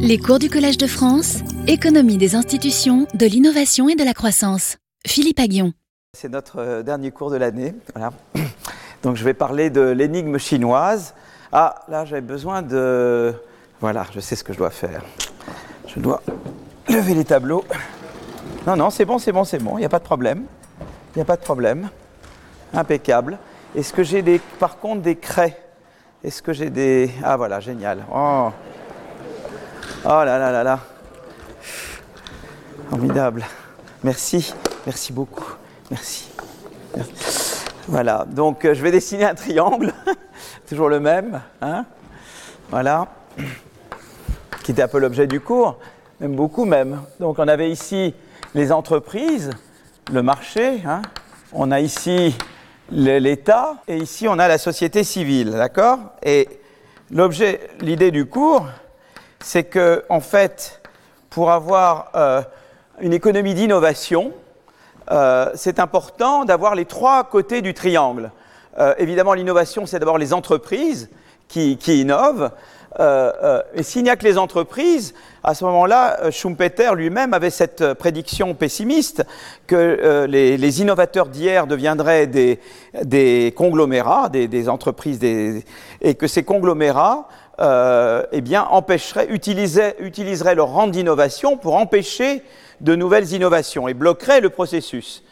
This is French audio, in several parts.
Les cours du Collège de France, économie des institutions, de l'innovation et de la croissance. Philippe Aguillon. C'est notre euh, dernier cours de l'année. Donc je vais parler de l'énigme chinoise. Ah, là j'avais besoin de... Voilà, je sais ce que je dois faire. Je dois lever les tableaux. Non, non, c'est bon, c'est bon, c'est bon, il n'y a pas de problème. Il n'y a pas de problème. Impeccable. Est-ce que j'ai des, par contre des craies? Est-ce que j'ai des... Ah voilà, génial. Oh. Oh là là là là. Formidable. Merci, merci beaucoup. Merci. Voilà, donc euh, je vais dessiner un triangle, toujours le même. Hein voilà, qui était un peu l'objet du cours, même beaucoup même. Donc on avait ici les entreprises, le marché, hein on a ici l'État et ici on a la société civile, d'accord? Et l'objet, l'idée du cours, c'est que en fait, pour avoir euh, une économie d'innovation, euh, c'est important d'avoir les trois côtés du triangle. Euh, évidemment, l'innovation, c'est d'abord les entreprises qui, innovent. Euh, et s'il n'y a que les entreprises, à ce moment-là, Schumpeter lui-même avait cette prédiction pessimiste que les, innovateurs d'hier deviendraient des, conglomérats, des, entreprises, et que ces conglomérats euh, eh bien, empêcheraient, utiliseraient, utiliseraient leur rang d'innovation pour empêcher de nouvelles innovations et bloqueraient le processus.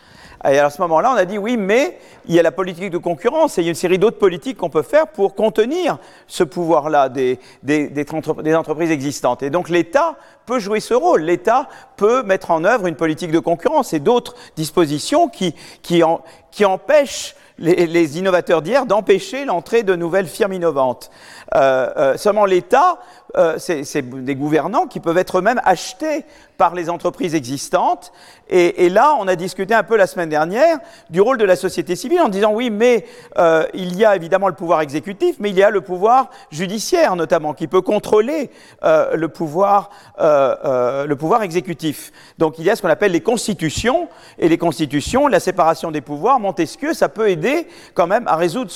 Et à ce moment-là, on a dit oui, mais il y a la politique de concurrence et il y a une série d'autres politiques qu'on peut faire pour contenir ce pouvoir-là des, des, des, des, entreprises existantes. Et donc l'État peut jouer ce rôle. L'État peut mettre en œuvre une politique de concurrence et d'autres dispositions qui, qui, en, qui empêchent les, les innovateurs d'hier d'empêcher l'entrée de nouvelles firmes innovantes. Euh, euh, seulement l'État, euh, c'est des gouvernants qui peuvent être eux-mêmes achetés par les entreprises existantes. Et, là, on a discuté un peu la semaine dernière du rôle de la société civile en disant oui, mais il y a évidemment le pouvoir exécutif, mais il y a le pouvoir judiciaire notamment qui peut contrôler le pouvoir, le pouvoir exécutif. Donc il y a ce qu'on appelle les constitutions et les constitutions, la séparation des pouvoirs. Montesquieu, ça peut aider quand même à résoudre,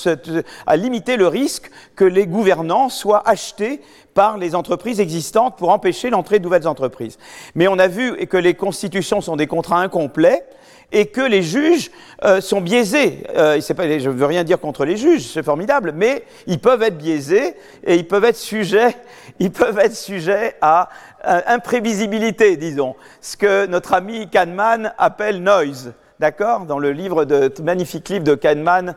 à limiter le risque que les gouvernants soient achetés par les entreprises existantes pour empêcher l'entrée de nouvelles entreprises. Mais on a vu que les constitutions sont des contrats incomplets et que les juges euh, sont biaisés. Euh, je ne veux rien dire contre les juges, c'est formidable, mais ils peuvent être biaisés et ils peuvent être sujets, ils peuvent être sujets à euh, imprévisibilité, disons, ce que notre ami Kahneman appelle noise. D'accord? Dans le livre de magnifique livre de Kahneman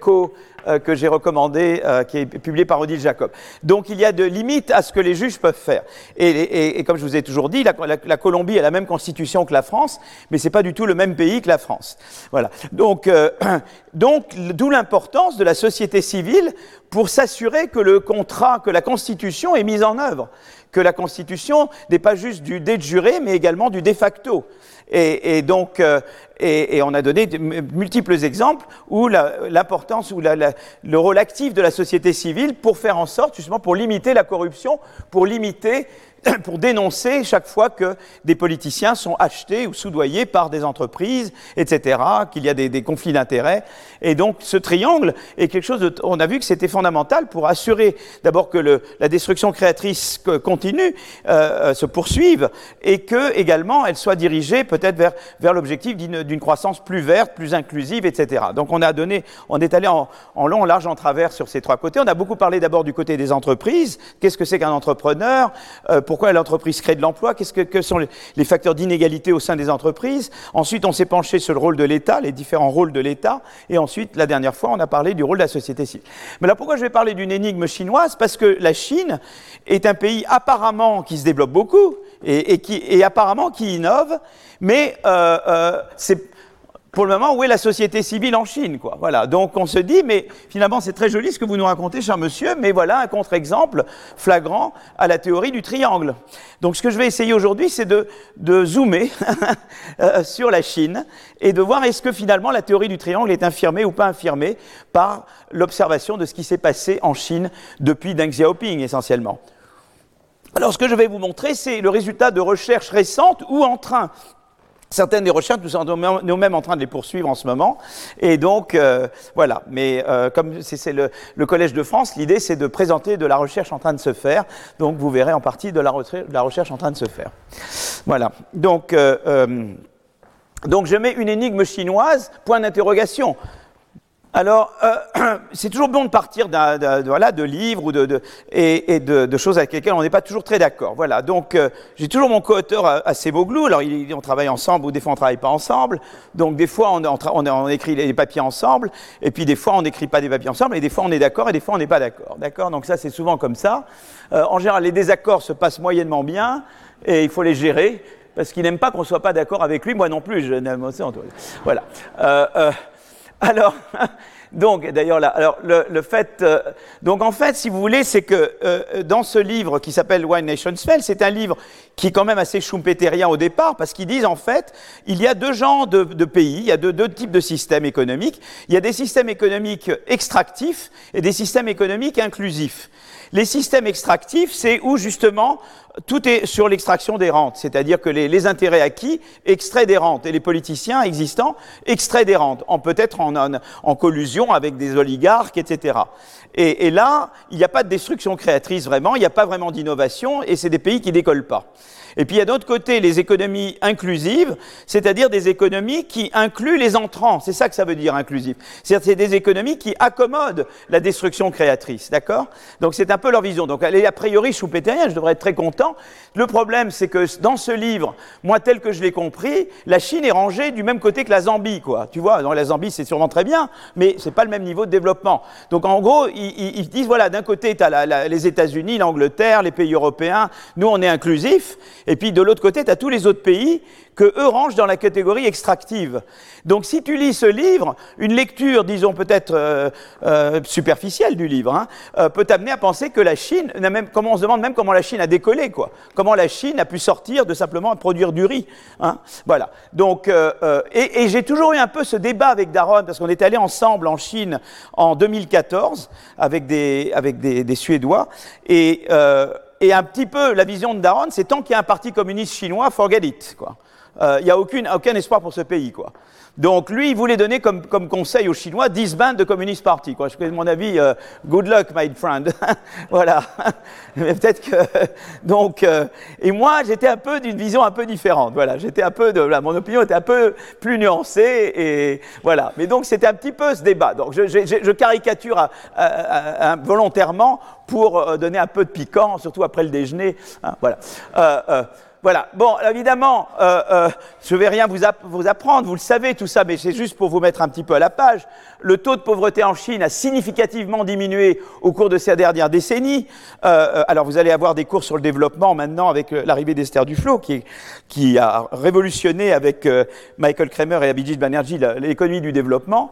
Co euh, que j'ai recommandé, euh, qui est publié par Odile Jacob. Donc il y a de limites à ce que les juges peuvent faire. Et, comme je vous ai toujours dit, la, la, la, Colombie a la même constitution que la France, mais c'est pas du tout le même pays que la France. Voilà. Donc, euh, donc d'où l'importance de la société civile pour s'assurer que le contrat, que la constitution est mise en œuvre, que la constitution n'est pas juste du de juré, mais également du de facto. Et, donc, euh, et, on a donné de multiples exemples où l'importance ou le rôle actif de la société civile pour faire en sorte, justement, pour limiter la corruption, pour limiter pour dénoncer chaque fois que des politiciens sont achetés ou soudoyés par des entreprises, etc., qu'il y a des, conflits d'intérêts. Et donc ce triangle est quelque chose de... On a vu que c'était fondamental pour assurer d'abord que la destruction créatrice continue, euh, se poursuive, et que également elle soit dirigée peut-être vers, l'objectif d'une croissance plus verte, plus inclusive, etc. Donc on a donné, on est allé en, en long, en large, en travers sur ces trois côtés. On a beaucoup parlé d'abord du côté des entreprises. Qu'est-ce que c'est qu'un entrepreneur? Euh, pourquoi l'entreprise crée de l'emploi, qu'est-ce que, sont les, facteurs d'inégalité au sein des entreprises. Ensuite, on s'est penché sur le rôle de l'État, les différents rôles de l'État. Et ensuite, la dernière fois, on a parlé du rôle de la société civile. Mais là, pourquoi je vais parler d'une énigme chinoise? Parce que la Chine est un pays apparemment qui se développe beaucoup et, qui, apparemment qui innove, mais euh, euh, c'est pour le moment, où est la société civile en Chine Voilà. Donc on se dit, mais finalement c'est très joli ce que vous nous racontez, cher monsieur, mais voilà un contre-exemple flagrant à la théorie du triangle. Donc ce que je vais essayer aujourd'hui, c'est de, de, zoomer euh, sur la Chine et de voir est-ce que finalement la théorie du triangle est infirmée ou pas infirmée par l'observation de ce qui s'est passé en Chine depuis Deng Xiaoping essentiellement. Alors ce que je vais vous montrer, c'est le résultat de recherches récentes ou en train Certaines des recherches, nous sommes nous-mêmes en train de les poursuivre en ce moment. Et donc, euh, voilà. Mais euh, comme c'est le, Collège de France, l'idée, c'est de présenter de la recherche en train de se faire. Donc, vous verrez en partie de la, recherche en train de se faire. Voilà. Donc, euh, donc, je mets une énigme chinoise, point d'interrogation. Alors, euh, c'est toujours bon de partir de, livres et, de, choses avec lesquelles on n'est pas toujours très d'accord. Voilà, donc euh, j'ai toujours mon co-auteur assez Seboglou. Alors, on travaille ensemble ou des fois on travaille pas ensemble. Donc, des fois on, écrit les papiers ensemble et puis des fois on n'écrit pas des papiers ensemble et des fois on est d'accord et des fois on n'est pas d'accord. D'accord? Donc, ça c'est souvent comme ça. Euh, en général, les désaccords se passent moyennement bien et il faut les gérer parce qu'il n'aime pas qu'on ne soit pas d'accord avec lui. Moi non plus, je n'aime pas Voilà. Alors, donc, d'ailleurs, là, alors, le, fait, euh, donc en fait, si vous voulez, c'est que euh, dans ce livre qui s'appelle Why Nations Fell, c'est un livre qui est quand même assez schumpeterien au départ, parce qu'ils disent en fait, il y a deux genres de, pays, il y a deux, deux, types de systèmes économiques. Il y a des systèmes économiques extractifs et des systèmes économiques inclusifs. Les systèmes extractifs, c'est où justement tout est sur l'extraction des rentes, c'est-à-dire que les, intérêts acquis extraient des rentes et les politiciens existants extraient des rentes, en peut-être en, en, collusion avec des oligarques, etc. Et, et là, il n'y a pas de destruction créatrice vraiment, il n'y a pas vraiment d'innovation et c'est des pays qui décollent pas. Et puis il y a d'autre côté les économies inclusives, c'est-à-dire des économies qui incluent les entrants. C'est ça que ça veut dire inclusif. C'est-à-dire c'est des économies qui accommodent la destruction créatrice, d'accord? Donc c'est un peu leur vision. Donc elle est a priori choupétérienne, je devrais être très content. Le problème, c'est que dans ce livre, moi tel que je l'ai compris, la Chine est rangée du même côté que la Zambie, quoi. Tu vois, dans la Zambie c'est sûrement très bien, mais c'est pas le même niveau de développement. Donc en gros, ils, disent voilà, d'un côté tu as les États-Unis, l'Angleterre, les pays européens, nous on est inclusifs, et puis de l'autre côté, tu as tous les autres pays que eux rangent dans la catégorie extractive. Donc si tu lis ce livre, une lecture, disons peut-être euh, euh, superficielle du livre, hein, euh, peut t'amener à penser que la Chine, même, comment on se demande même comment la Chine a décollé, quoi. Comment la Chine a pu sortir de simplement produire du riz. Hein. Voilà. Donc, et, et j'ai toujours eu un peu ce débat avec Daron, parce qu'on est allé ensemble en Chine en 2014 avec des, avec des, des Suédois, et et un petit peu la vision de Daron, c'est tant qu'il y a un parti communiste chinois, forget it. Il euh, n'y a aucun espoir pour ce pays. Quoi. Donc lui, il voulait donner comme, conseil aux Chinois disband de Communist Party. Quoi. Je connais mon avis, euh, good luck, my friend. voilà. Mais peut-être que donc euh, et moi, j'étais un peu d'une vision un peu différente. Voilà, j'étais un peu de mon opinion était un peu plus nuancée et voilà. Mais donc c'était un petit peu ce débat. Donc je caricature volontairement pour donner un peu de piquant, surtout après le déjeuner. Hein, voilà. Voilà. Bon, évidemment, euh, euh, je ne vais rien vous, vous, apprendre, vous le savez tout ça, mais c'est juste pour vous mettre un petit peu à la page. Le taux de pauvreté en Chine a significativement diminué au cours de ces dernières décennies. Euh, alors, vous allez avoir des cours sur le développement maintenant avec l'arrivée d'Esther Duflo, qui, qui, a révolutionné avec Michael Kramer et Abhijit Banerjee l'économie du développement.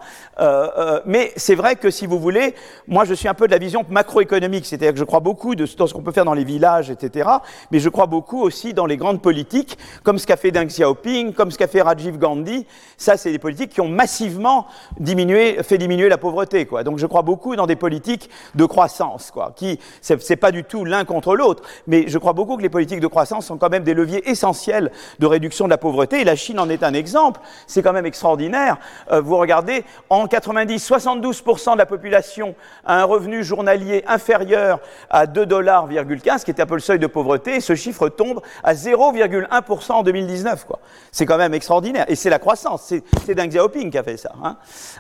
mais c'est vrai que si vous voulez, moi je suis un peu de la vision macroéconomique, c'est-à-dire que je crois beaucoup de, dans ce qu'on peut faire dans les villages, etc. Mais je crois beaucoup aussi dans les grandes politiques, comme ce qu'a fait Deng Xiaoping, comme ce qu'a fait Rajiv Gandhi. Ça, c'est des politiques qui ont massivement diminué, fait diminuer la pauvreté. Quoi. Donc je crois beaucoup dans des politiques de croissance, quoi, qui, c'est pas du tout l'un contre l'autre, mais je crois beaucoup que les politiques de croissance sont quand même des leviers essentiels de réduction de la pauvreté, et la Chine en est un exemple. C'est quand même extraordinaire. Euh, vous regardez, en 90, 72% de la population a un revenu journalier inférieur à 2 dollars, qui était un peu le seuil de pauvreté, et ce chiffre tombe à 0,1% en 2019. Quoi. C'est quand même extraordinaire. Et c'est la croissance. C'est, Deng Xiaoping qui a fait ça. Hein.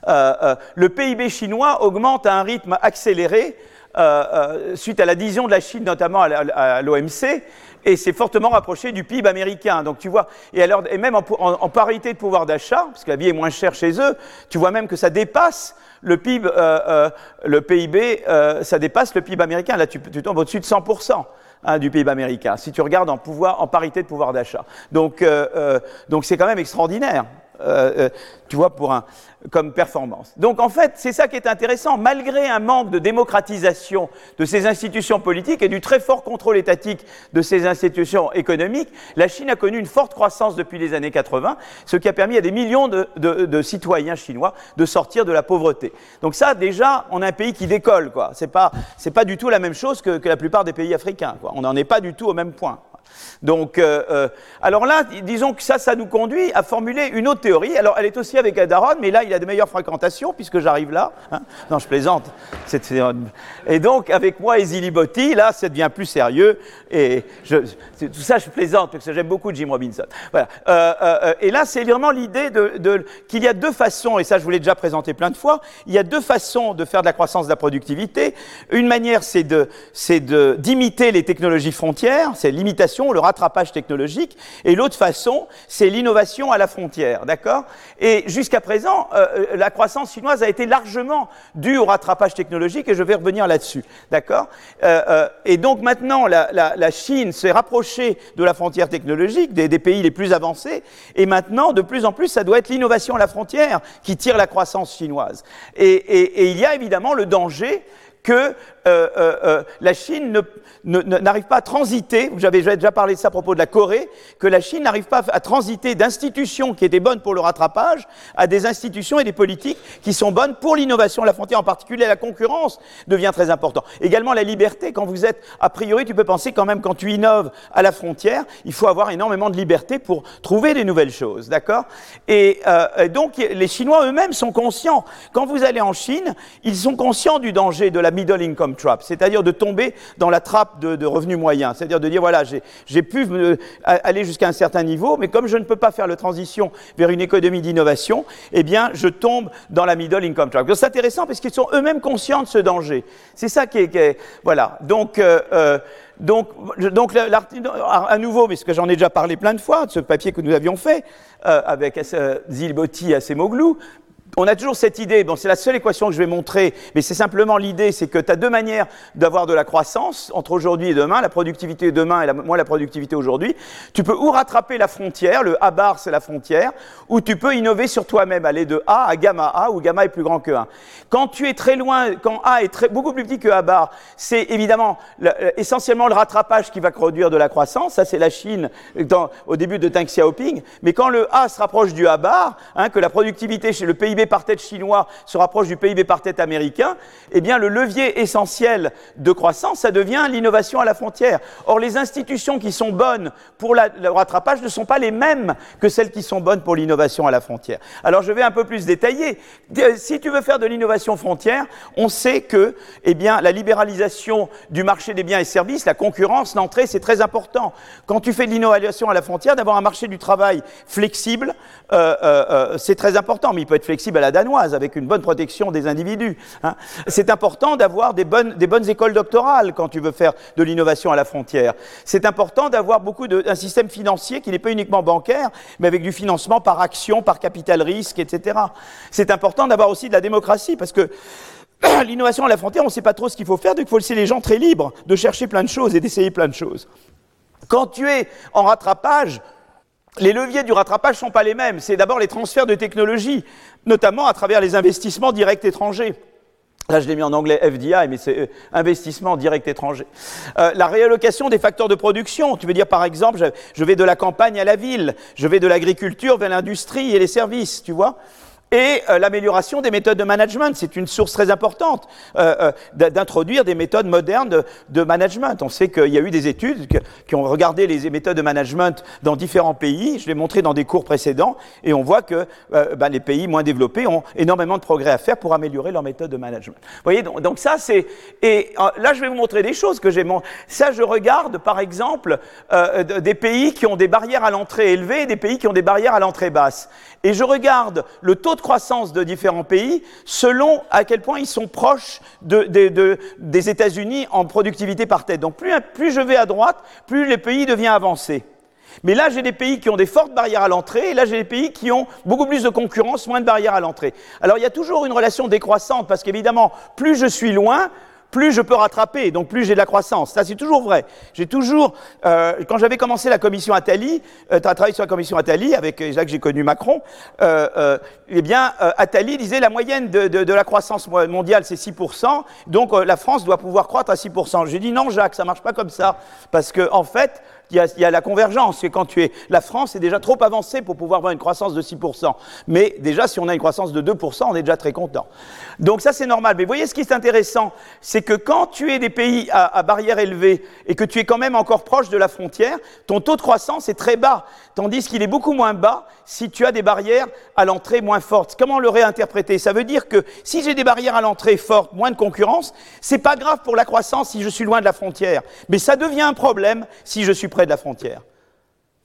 Euh, le PIB chinois augmente à un rythme accéléré euh, suite à l'adhésion de la Chine, notamment à, l'OMC, et c'est fortement rapproché du PIB américain. Donc tu vois, et, alors, et même en, parité de pouvoir d'achat, parce que la vie est moins chère chez eux, tu vois même que ça dépasse le PIB, le PIB, ça dépasse le PIB américain. Là, tu, tu tombes au-dessus de 100%. Hein, du PIB américain, si tu regardes en, pouvoir, en parité de pouvoir d'achat. Donc, euh, euh, donc c'est quand même extraordinaire. Euh, euh, tu vois, pour un, comme performance. Donc en fait, c'est ça qui est intéressant. Malgré un manque de démocratisation de ces institutions politiques et du très fort contrôle étatique de ces institutions économiques, la Chine a connu une forte croissance depuis les années 80, ce qui a permis à des millions de, citoyens chinois de sortir de la pauvreté. Donc ça, déjà, on a un pays qui décolle. quoi. C'est pas, pas du tout la même chose que, que la plupart des pays africains. Quoi. On n'en est pas du tout au même point. Donc, euh, euh, alors là, disons que ça, ça nous conduit à formuler une autre théorie. Alors, elle est aussi avec Adaron, mais là, il a de meilleures fréquentations, puisque j'arrive là. Hein. non, je plaisante. Et donc, avec moi et Zilibotti, là, ça devient plus sérieux. Et tout ça, je plaisante, parce que j'aime beaucoup Jim Robinson. Voilà. Euh, et là, c'est vraiment l'idée qu'il y a deux façons, et ça, je vous l'ai déjà présenté plein de fois, il y a deux façons de faire de la croissance de la productivité. Une manière, c'est d'imiter les technologies frontières, c'est l'imitation, le rattrapage technologique, et l'autre façon, c'est l'innovation à la frontière, d'accord? Et jusqu'à présent, euh, euh, la croissance chinoise a été largement due au rattrapage technologique, et je vais revenir là-dessus, d'accord? Euh, Et donc maintenant, la, Chine s'est rapprochée de la frontière technologique, des, pays les plus avancés, et maintenant, de plus en plus, ça doit être l'innovation à la frontière qui tire la croissance chinoise. Et, et il y a évidemment le danger que euh, euh, euh, la Chine n'arrive pas à transiter, j'avais déjà parlé de ça à propos de la Corée, que la Chine n'arrive pas à transiter d'institutions qui étaient bonnes pour le rattrapage à des institutions et des politiques qui sont bonnes pour l'innovation la frontière, en particulier la concurrence devient très important. Également la liberté, quand vous êtes, a priori, tu peux penser quand même quand tu innoves à la frontière, il faut avoir énormément de liberté pour trouver des nouvelles choses, d'accord? Et donc les Chinois eux-mêmes sont conscients. Quand vous allez en Chine, ils sont conscients du danger de la middle income c'est-à-dire de tomber dans la trappe de, revenus moyens, c'est-à-dire de dire voilà, j'ai pu aller jusqu'à un certain niveau, mais comme je ne peux pas faire la transition vers une économie d'innovation, eh bien, je tombe dans la middle income trap. C'est intéressant parce qu'ils sont eux-mêmes conscients de ce danger. C'est ça qui est, voilà. Donc euh, euh, donc, donc à nouveau, parce que j'en ai déjà parlé plein de fois, de ce papier que nous avions fait euh, avec Zilbotti et Semoglou, on a toujours cette idée, bon, c'est la seule équation que je vais montrer, mais c'est simplement l'idée, c'est que tu as deux manières d'avoir de la croissance entre aujourd'hui et demain, la productivité demain et la, moins la productivité aujourd'hui. Tu peux ou rattraper la frontière, le A bar c'est la frontière, ou tu peux innover sur toi-même, aller de A à gamma A, où gamma est plus grand que 1. Quand tu es très loin, quand A est beaucoup plus petit que A bar, c'est évidemment euh, essentiellement le rattrapage qui va produire de la croissance, ça c'est la Chine au début de Deng Xiaoping, mais quand le A se rapproche du A bar, hein, que la productivité chez le PIB par tête chinois se rapproche du PIB par tête américain, eh bien le levier essentiel de croissance, ça devient l'innovation à la frontière. Or, les institutions qui sont bonnes pour le rattrapage ne sont pas les mêmes que celles qui sont bonnes pour l'innovation à la frontière. Alors, je vais un peu plus détailler. Si tu veux faire de l'innovation frontière, on sait que, eh bien, la libéralisation du marché des biens et services, la concurrence, l'entrée, c'est très important. Quand tu fais de l'innovation à la frontière, d'avoir un marché du travail flexible, euh, euh, euh, c'est très important, mais il peut être flexible à la danoise, avec une bonne protection des individus. Hein. C'est important d'avoir des bonnes, écoles doctorales quand tu veux faire de l'innovation à la frontière. C'est important d'avoir beaucoup d'un système financier qui n'est pas uniquement bancaire, mais avec du financement par action, par capital risque, etc. C'est important d'avoir aussi de la démocratie, parce que l'innovation à la frontière, on ne sait pas trop ce qu'il faut faire, donc il faut laisser les gens très libres de chercher plein de choses et d'essayer plein de choses. Quand tu es en rattrapage, les leviers du rattrapage ne sont pas les mêmes. C'est d'abord les transferts de technologie, notamment à travers les investissements directs étrangers. Là, je l'ai mis en anglais FDI, mais c'est euh, investissement direct étranger. Euh, la réallocation des facteurs de production. Tu veux dire, par exemple, je vais de la campagne à la ville, je vais de l'agriculture vers l'industrie et les services, tu vois et euh, l'amélioration des méthodes de management. C'est une source très importante euh, euh, d'introduire des méthodes modernes de, management. On sait qu'il y a eu des études qui ont regardé les méthodes de management dans différents pays. Je l'ai montré dans des cours précédents et on voit que ben, les pays moins développés ont énormément de progrès à faire pour améliorer leur méthode de management. Vous voyez, donc, donc ça c'est... Et là, je vais vous montrer des choses que j'ai... Ça, je regarde, par exemple, des pays qui ont des barrières à l'entrée élevées et des pays qui ont des barrières à l'entrée basse. Et je regarde le taux de croissance de différents pays selon à quel point ils sont proches des États-Unis en productivité par tête. Donc plus, je vais à droite, plus les pays deviennent avancés. Mais là, j'ai des pays qui ont des fortes barrières à l'entrée, et là, j'ai des pays qui ont beaucoup plus de concurrence, moins de barrières à l'entrée. Alors, il y a toujours une relation décroissante, parce qu'évidemment, plus je suis loin, plus je peux rattraper, donc plus j'ai de la croissance. Ça, c'est toujours vrai. J'ai toujours, euh, quand j'avais commencé la commission Attali, euh, tu as travaillé sur la commission Attali, avec là que j'ai connu Macron, euh, euh eh bien, euh, Attali disait la moyenne de, de, de la croissance mondiale, c'est 6%, donc la France doit pouvoir croître à 6%. J'ai dit non, Jacques, ça marche pas comme ça, parce que en fait, il y, a, la convergence. Et quand tu es, la France est déjà trop avancée pour pouvoir avoir une croissance de 6%. Mais déjà, si on a une croissance de 2%, on est déjà très content. Donc ça, c'est normal. Mais vous voyez, ce qui est intéressant, c'est que quand tu es des pays à, à barrière élevée et que tu es quand même encore proche de la frontière, ton taux de croissance est très bas. Tandis qu'il est beaucoup moins bas si tu as des barrières à l'entrée moins fortes. Comment le réinterpréter? Ça veut dire que si j'ai des barrières à l'entrée fortes, moins de concurrence, c'est pas grave pour la croissance si je suis loin de la frontière. Mais ça devient un problème si je suis près de la frontière.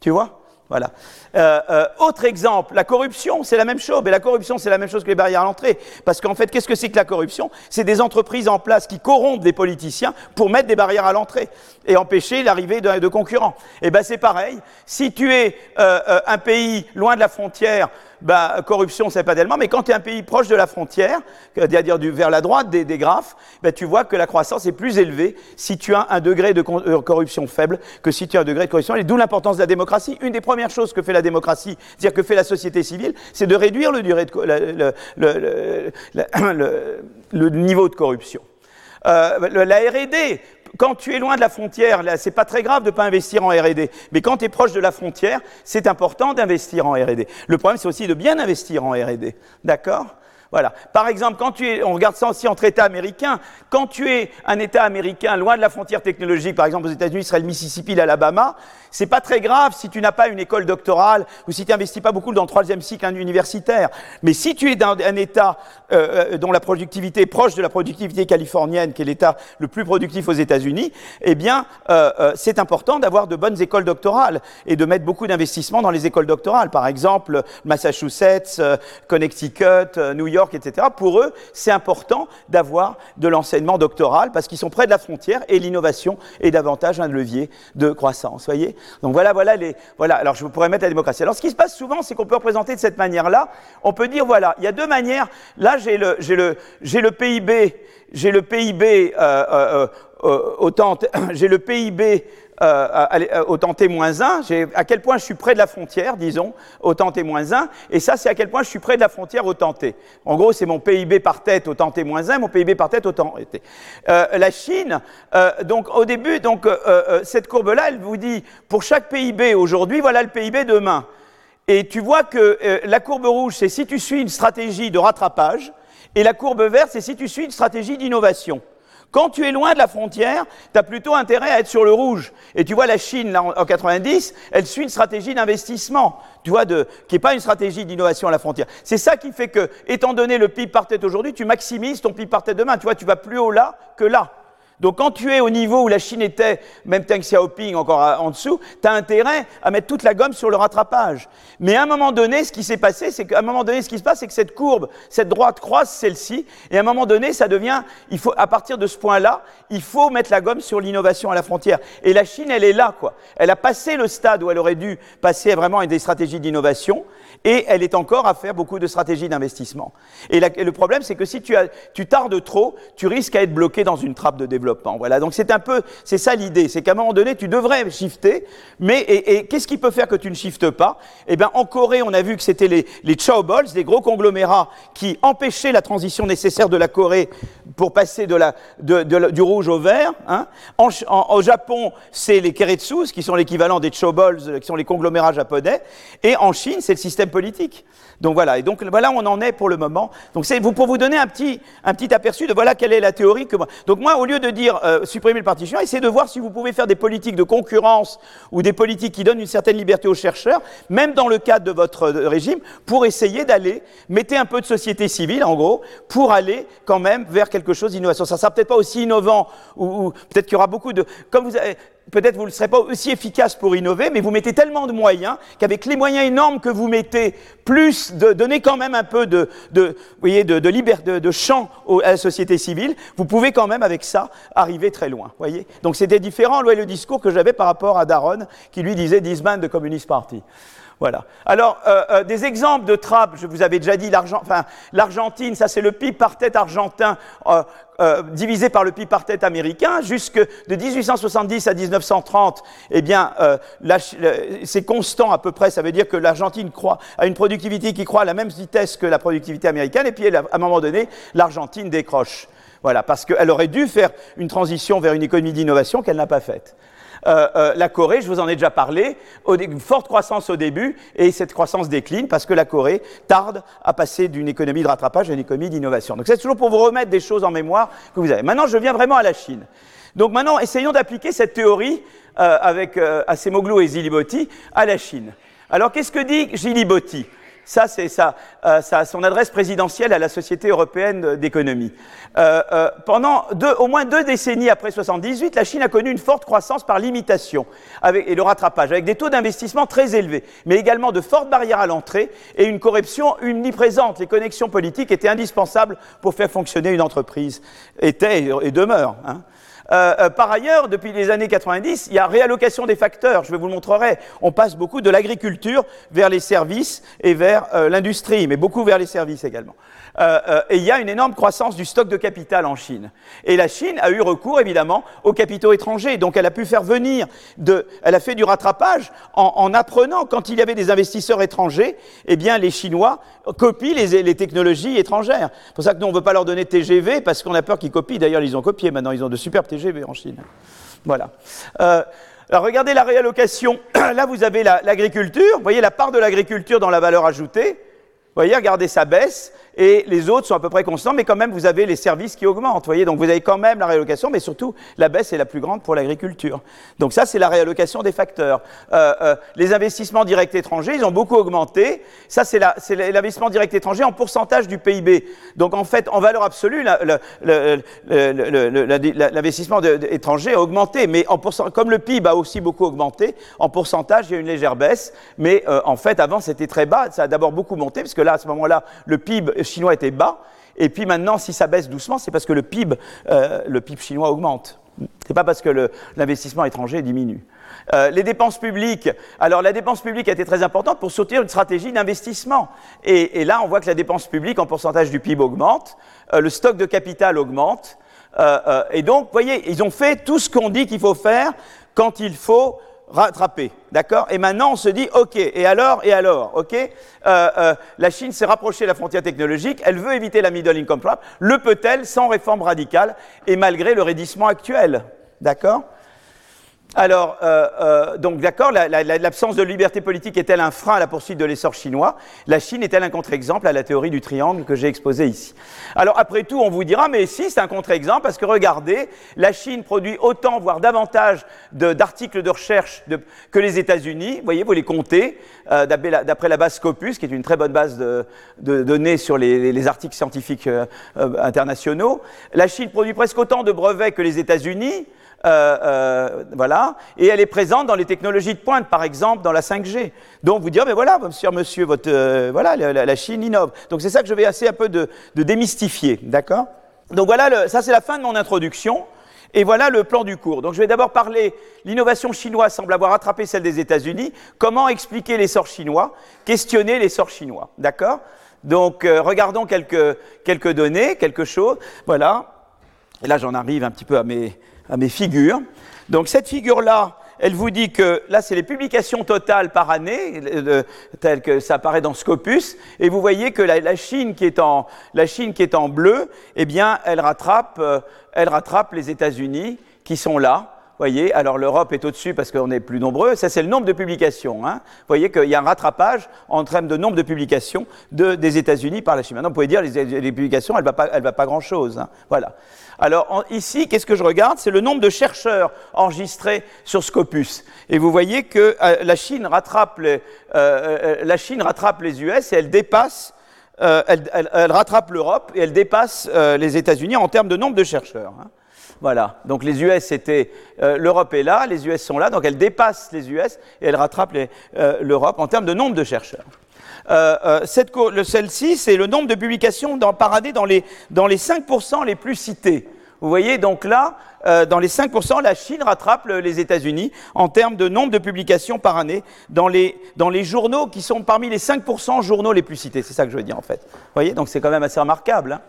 Tu vois? Voilà. Euh, euh, autre exemple, la corruption, c'est la même chose. Mais la corruption, c'est la même chose que les barrières à l'entrée. Parce qu'en fait, qu'est-ce que c'est que la corruption? C'est des entreprises en place qui corrompent des politiciens pour mettre des barrières à l'entrée et empêcher l'arrivée de, concurrents. Et eh ben c'est pareil. Si tu es euh, un pays loin de la frontière, bah, corruption, c'est pas tellement, mais quand tu es un pays proche de la frontière, c'est-à-dire vers la droite des, graphes, bah, tu vois que la croissance est plus élevée si tu as un degré de euh, corruption faible que si tu as un degré de corruption. Et d'où l'importance de la démocratie. Une des premières choses que fait la démocratie, c'est-à-dire que fait la société civile, c'est de réduire le, niveau de corruption. Euh, la R&D, quand tu es loin de la frontière, là, c'est pas très grave de ne pas investir en R&D. Mais quand tu es proche de la frontière, c'est important d'investir en R&D. Le problème, c'est aussi de bien investir en R&D. D'accord? Voilà. Par exemple, quand tu es, on regarde ça aussi entre États américains, quand tu es un État américain loin de la frontière technologique, par exemple aux États-Unis, serait le Mississippi, l'Alabama, c'est pas très grave si tu n'as pas une école doctorale ou si tu n'investis pas beaucoup dans le troisième cycle universitaire. Mais si tu es dans un État euh, euh, dont la productivité est proche de la productivité californienne, qui est l'État le plus productif aux États-Unis, eh bien, euh, c'est important d'avoir de bonnes écoles doctorales et de mettre beaucoup d'investissements dans les écoles doctorales. Par exemple, Massachusetts, Connecticut, New York, etc. Pour eux, c'est important d'avoir de l'enseignement doctoral parce qu'ils sont près de la frontière et l'innovation est davantage un levier de croissance. Voyez Donc voilà, voilà les. Voilà. Alors je pourrais mettre la démocratie. Alors ce qui se passe souvent, c'est qu'on peut représenter de cette manière-là. On peut dire voilà, il y a deux manières. Là, j'ai le, j'ai le, j'ai le PIB, j'ai le PIB euh, euh, euh, autant, j'ai le PIB euh, au temps T-1, à quel point je suis près de la frontière, disons, au temps T-1, et ça, c'est à quel point je suis près de la frontière au temps T. En gros, c'est mon PIB par tête au temps T-1, mon PIB par tête au temps T. Euh, la Chine, euh, donc au début, donc, cette courbe-là, elle vous dit, pour chaque PIB aujourd'hui, voilà le PIB demain. Et tu vois que la courbe rouge, c'est si tu suis une stratégie de rattrapage, et la courbe verte, c'est si tu suis une stratégie d'innovation. Quand tu es loin de la frontière, tu as plutôt intérêt à être sur le rouge. Et tu vois, la Chine, là, en 90, elle suit une stratégie d'investissement, tu vois, de, qui n'est pas une stratégie d'innovation à la frontière. C'est ça qui fait que, étant donné le PIB par tête aujourd'hui, tu maximises ton PIB par tête demain. Tu vois, tu vas plus haut là que là. Donc quand tu es au niveau où la Chine était, même Teng Xiaoping encore en dessous, tu as intérêt à mettre toute la gomme sur le rattrapage. Mais à un moment donné, ce qui s'est passé, c'est qu'à un moment donné, ce qui se passe, c'est que cette courbe, cette droite croise celle-ci, et à un moment donné, ça devient, il faut, à partir de ce point-là, il faut mettre la gomme sur l'innovation à la frontière. Et la Chine, elle est là, quoi. Elle a passé le stade où elle aurait dû passer vraiment à des stratégies d'innovation, et elle est encore à faire beaucoup de stratégies d'investissement. Et, le problème, c'est que si tu, tardes trop, tu risques à être bloqué dans une trappe de développement. Voilà. Donc c'est un peu, c'est ça l'idée, c'est qu'à un moment donné, tu devrais shifter, mais qu'est-ce qui peut faire que tu ne shiftes pas? Eh bien, en Corée, on a vu que c'était les, les chaobols, des gros conglomérats qui empêchaient la transition nécessaire de la Corée pour passer du rouge au vert. Hein. Au Japon, c'est les keretsus, qui sont l'équivalent des chaobols, qui sont les conglomérats japonais. Et en Chine, c'est le système politique. Donc voilà, et donc voilà on en est pour le moment. Donc c'est pour vous donner un petit, un petit aperçu de voilà quelle est la théorie que moi. Donc moi, au lieu de dire euh, supprimer le partition, essayez de voir si vous pouvez faire des politiques de concurrence ou des politiques qui donnent une certaine liberté aux chercheurs, même dans le cadre de votre euh, régime, pour essayer d'aller, mettez un peu de société civile en gros, pour aller quand même vers quelque chose d'innovation. Ça sera peut-être pas aussi innovant, ou, ou peut-être qu'il y aura beaucoup de, comme vous avez, peut-être vous ne serez pas aussi efficace pour innover, mais vous mettez tellement de moyens qu'avec les moyens énormes que vous mettez, plus de donner quand même un peu de, de, voyez, de, de, de, champ à la société civile, vous pouvez quand même avec ça arriver très loin. Voyez Donc c'était différent le discours que j'avais par rapport à Daron, qui lui disait This man the Communist Party. Voilà. Alors, euh, euh, des exemples de trappes, je vous avais déjà dit, l'Argentine, ça c'est le PIB par tête argentin euh, divisé par le PIB par tête américain. Jusque de 1870 à 1930, eh bien, c'est constant à peu près. Ça veut dire que l'Argentine croît à une productivité qui croît à la même vitesse que la productivité américaine. Et puis, à un moment donné, l'Argentine décroche. Voilà, parce qu'elle aurait dû faire une transition vers une économie d'innovation qu'elle n'a pas faite. La Corée, je vous en ai déjà parlé, une forte croissance au début, et cette croissance décline parce que la Corée tarde à passer d'une économie de rattrapage à une économie d'innovation. Donc c'est toujours pour vous remettre des choses en mémoire que vous avez. Maintenant, je viens vraiment à la Chine. Donc maintenant, essayons d'appliquer cette théorie avec Acemoglu et Zilibotti à la Chine. Alors qu'est-ce que dit Gilibotti ça, c'est euh, son adresse présidentielle à la Société européenne d'économie. Euh, euh, pendant au moins deux décennies après 78, la Chine a connu une forte croissance par l'imitation et le rattrapage, avec des taux d'investissement très élevés, mais également de fortes barrières à l'entrée et une corruption omniprésente. Les connexions politiques étaient indispensables pour faire fonctionner une entreprise, étaient et demeurent. Hein. Euh, euh, par ailleurs, depuis les années 90, il y a réallocation des facteurs. Je vous le montrerai. On passe beaucoup de l'agriculture vers les services et vers euh, l'industrie, mais beaucoup vers les services également. Euh, euh, et il y a une énorme croissance du stock de capital en Chine. Et la Chine a eu recours évidemment aux capitaux étrangers. Donc elle a pu faire venir, de, elle a fait du rattrapage en, en apprenant quand il y avait des investisseurs étrangers, eh bien les Chinois copient les, les technologies étrangères. C'est pour ça que nous on ne veut pas leur donner TGV parce qu'on a peur qu'ils copient. D'ailleurs ils ont copié maintenant, ils ont de superbes TGV en Chine. Voilà. Euh, alors regardez la réallocation. Là, vous avez l'agriculture. vous voyez la part de l'agriculture dans la valeur ajoutée. Vous voyez, regardez, ça baisse et les autres sont à peu près constants, mais quand même, vous avez les services qui augmentent. Voyez, donc vous avez quand même la réallocation, mais surtout, la baisse est la plus grande pour l'agriculture. Donc ça, c'est la réallocation des facteurs. Euh, euh, les investissements directs étrangers, ils ont beaucoup augmenté. Ça, c'est l'investissement direct étranger en pourcentage du PIB. Donc en fait, en valeur absolue, l'investissement étranger a augmenté, mais en comme le PIB a aussi beaucoup augmenté, en pourcentage, il y a une légère baisse. Mais euh, en fait, avant, c'était très bas. Ça a d'abord beaucoup monté, parce que là, à ce moment-là, le PIB chinois était bas. Et puis maintenant, si ça baisse doucement, c'est parce que le PIB, euh, le PIB chinois augmente. C'est pas parce que l'investissement étranger diminue. Euh, les dépenses publiques. Alors la dépense publique a été très importante pour soutenir une stratégie d'investissement. Et, là, on voit que la dépense publique en pourcentage du PIB augmente, euh, le stock de capital augmente. et donc, voyez, ils ont fait tout ce qu'on dit qu'il faut faire quand il faut rattraper. D'accord? Et maintenant, on se dit, OK, et alors, et alors, OK? Euh, euh, La Chine s'est rapprochée de la frontière technologique, elle veut éviter la middle income trap. Le peut-elle sans réforme radicale et malgré le raidissement actuel D'accord? Alors, euh, euh, donc d'accord, l'absence de liberté politique est-elle un frein à la poursuite de l'essor chinois? La Chine est-elle un contre-exemple à la théorie du triangle que j'ai exposé ici? Alors après tout, on vous dira, mais si, c'est un contre-exemple, parce que regardez, la Chine produit autant, voire davantage d'articles de, recherche que les États-Unis. Vous voyez, vous les comptez, euh, d'après la, base Scopus, qui est une très bonne base de, données sur les, articles scientifiques internationaux. La Chine produit presque autant de brevets que les États-Unis. Euh, euh, voilà, et elle est présente dans les technologies de pointe, par exemple dans la 5G. Donc vous dire, mais voilà, monsieur, monsieur, votre, euh, voilà, la, Chine innove. Donc c'est ça que je vais essayer un peu de, démystifier, d'accord? Donc voilà, ça c'est la fin de mon introduction. Et voilà le plan du cours. Donc je vais d'abord parler, l'innovation chinoise semble avoir attrapé celle des États-Unis. Comment expliquer l'essor chinois? Questionner l'essor chinois. D'accord? Donc regardons quelques, quelques données, quelque chose. Voilà. Et là j'en arrive un petit peu à mes, à mes figures. Donc cette figure-là, elle vous dit que là, c'est les publications totales par année, telles que ça apparaît dans Scopus, et vous voyez que la, Chine, qui est en, la Chine qui est en bleu, eh bien, elle rattrape, euh, elle rattrape les États-Unis qui sont là voyez, alors l'Europe est au-dessus parce qu'on est plus nombreux. Ça, c'est le nombre de publications. Hein. Vous voyez qu'il y a un rattrapage en termes de nombre de publications de, des États-Unis par la Chine. Maintenant, vous pouvez dire les, les publications, elle ne va pas, grand-chose. Hein. Voilà. Alors ici, qu'est-ce que je regarde? C'est le nombre de chercheurs enregistrés sur Scopus. Et vous voyez que euh, la, Chine rattrape les, euh, euh, la US et elle dépasse elle, elle, rattrape l'Europe et elle dépasse les États-Unis en termes de nombre de chercheurs. Hein. Voilà. Donc les US c'était l'Europe est là, les US sont là, donc elle dépasse les US et elle rattrape l'Europe en termes de nombre de chercheurs. Euh, euh, celle-ci, c'est le nombre de publications dans, par année dans les, dans les 5% les plus cités. Vous voyez, donc là, euh, dans les 5%, la Chine rattrape les États-Unis en termes de nombre de publications par année dans les, dans les journaux qui sont parmi les 5% journaux les plus cités. C'est ça que je veux dire en fait. Vous voyez, donc c'est quand même assez remarquable. Hein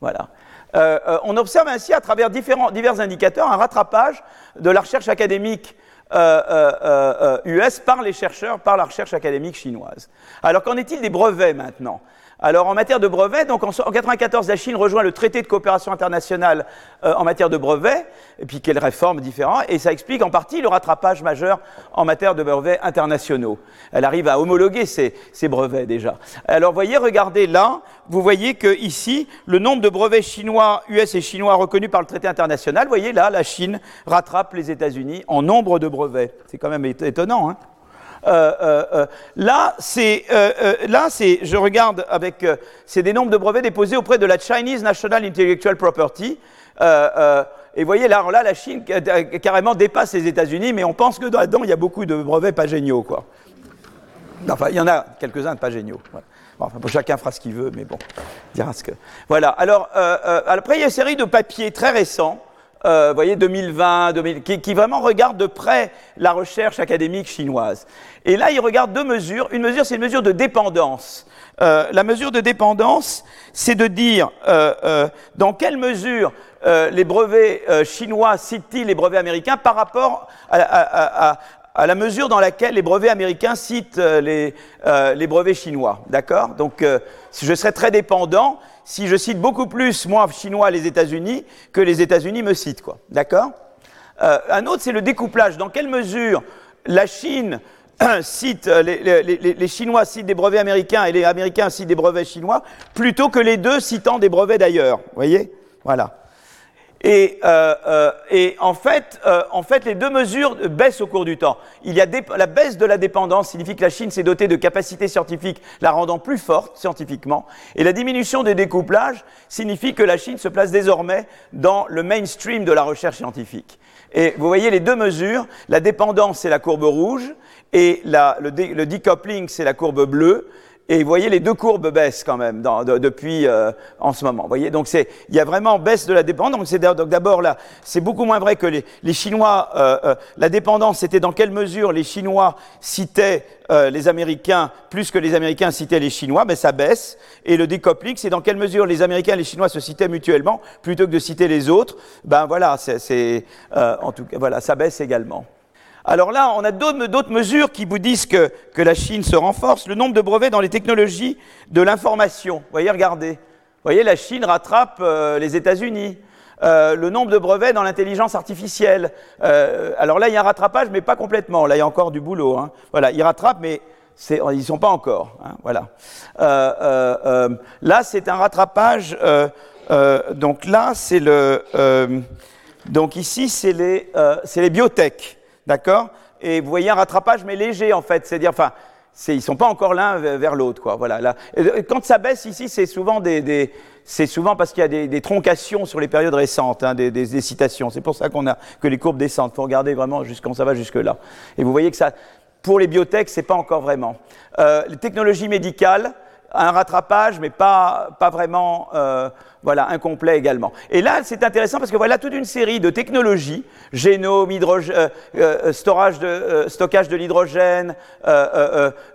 voilà. Euh, euh, on observe ainsi à travers différents, divers indicateurs un rattrapage de la recherche académique US euh, par les chercheurs, par la recherche académique chinoise. Alors qu'en est-il des brevets maintenant? Alors en matière de brevets, donc en 1994, la Chine rejoint le traité de coopération internationale euh, en matière de brevets, et puis quelles réformes différentes, et ça explique en partie le rattrapage majeur en matière de brevets internationaux. Elle arrive à homologuer ces, brevets déjà. Alors voyez, regardez là, vous voyez que ici, le nombre de brevets chinois, US et chinois reconnus par le traité international, vous voyez là, la Chine rattrape les États-Unis en nombre de brevets. C'est quand même étonnant, hein euh, euh, euh, là, c'est, là, c'est, je regarde avec, c'est des nombres de brevets déposés auprès de la Chinese National Intellectual Property. et vous voyez, là, là, la Chine carrément dépasse les États-Unis, mais on pense que dedans, il y a beaucoup de brevets pas géniaux, quoi. Enfin, il y en a quelques-uns de pas géniaux. enfin, chacun fera ce qu'il veut, mais bon, dira ce que. Voilà. Alors, après, il y a une série de papiers très récents euh, voyez, 2020, qui, vraiment regarde de près la recherche académique chinoise. Et là, il regarde deux mesures. Une mesure, c'est une mesure de dépendance. Euh, la mesure de dépendance, c'est de dire euh, dans quelle mesure les brevets chinois citent-ils les brevets américains par rapport à la mesure dans laquelle les brevets américains citent les, les brevets chinois. D'accord? Donc, je serais très dépendant si je cite beaucoup plus, moi, chinois, les États-Unis, que les États-Unis me citent, quoi. D'accord? Euh, Un autre, c'est le découplage. Dans quelle mesure la Chine cite, les, les, Chinois citent des brevets américains et les Américains citent des brevets chinois, plutôt que les deux citant des brevets d'ailleurs? Vous voyez? Voilà. Et, euh, euh, et en, fait, euh, en, fait, les deux mesures baissent au cours du temps. Il y a la baisse de la dépendance signifie que la Chine s'est dotée de capacités scientifiques, la rendant plus forte scientifiquement. Et la diminution des découplages signifie que la Chine se place désormais dans le mainstream de la recherche scientifique. Et vous voyez les deux mesures, la dépendance c'est la courbe rouge et la, le, le decoupling c'est la courbe bleue. Et vous voyez, les deux courbes baissent quand même depuis euh, en ce moment. Vous voyez, donc c'est, il y a vraiment baisse de la dépendance. Donc c'est d'abord là, c'est beaucoup moins vrai que les, les Chinois. Euh, euh, la dépendance, c'était dans quelle mesure les Chinois citaient les Américains plus que les Américains citaient les Chinois, mais ça baisse. Et le découpling, c'est dans quelle mesure les Américains et les Chinois se citaient mutuellement plutôt que de citer les autres. Ben voilà, c'est, en tout cas, voilà, ça baisse également. Alors là, on a d'autres mesures qui vous disent que, la Chine se renforce. Le nombre de brevets dans les technologies de l'information. Voyez, regardez. Vous voyez, la Chine rattrape euh, les États-Unis. Euh, le nombre de brevets dans l'intelligence artificielle. Euh, alors là, il y a un rattrapage, mais pas complètement. Là, il y a encore du boulot. Hein. Voilà, ils rattrapent, mais ils sont pas encore. Hein. Voilà. là, c'est un rattrapage. donc là, c'est le. donc ici, c'est les, les biotech. D'accord? Et vous voyez un rattrapage, mais léger en fait. C'est-à-dire, enfin, ils sont pas encore l'un vers l'autre. Quoi. Voilà, là. quand ça baisse ici, c'est souvent, des, c'est souvent parce qu'il y a des, troncations sur les périodes récentes, hein, des, citations. C'est pour ça qu'on a que les courbes descendent. Faut regarder vraiment quand ça va jusque-là. Et vous voyez que ça, pour les biotech, c'est pas encore vraiment. Euh, les technologies médicales, un rattrapage, mais pas, pas vraiment euh, voilà, incomplet également. Et là, c'est intéressant parce que voilà toute une série de technologies, génome, euh, euh, de, stockage de l'hydrogène,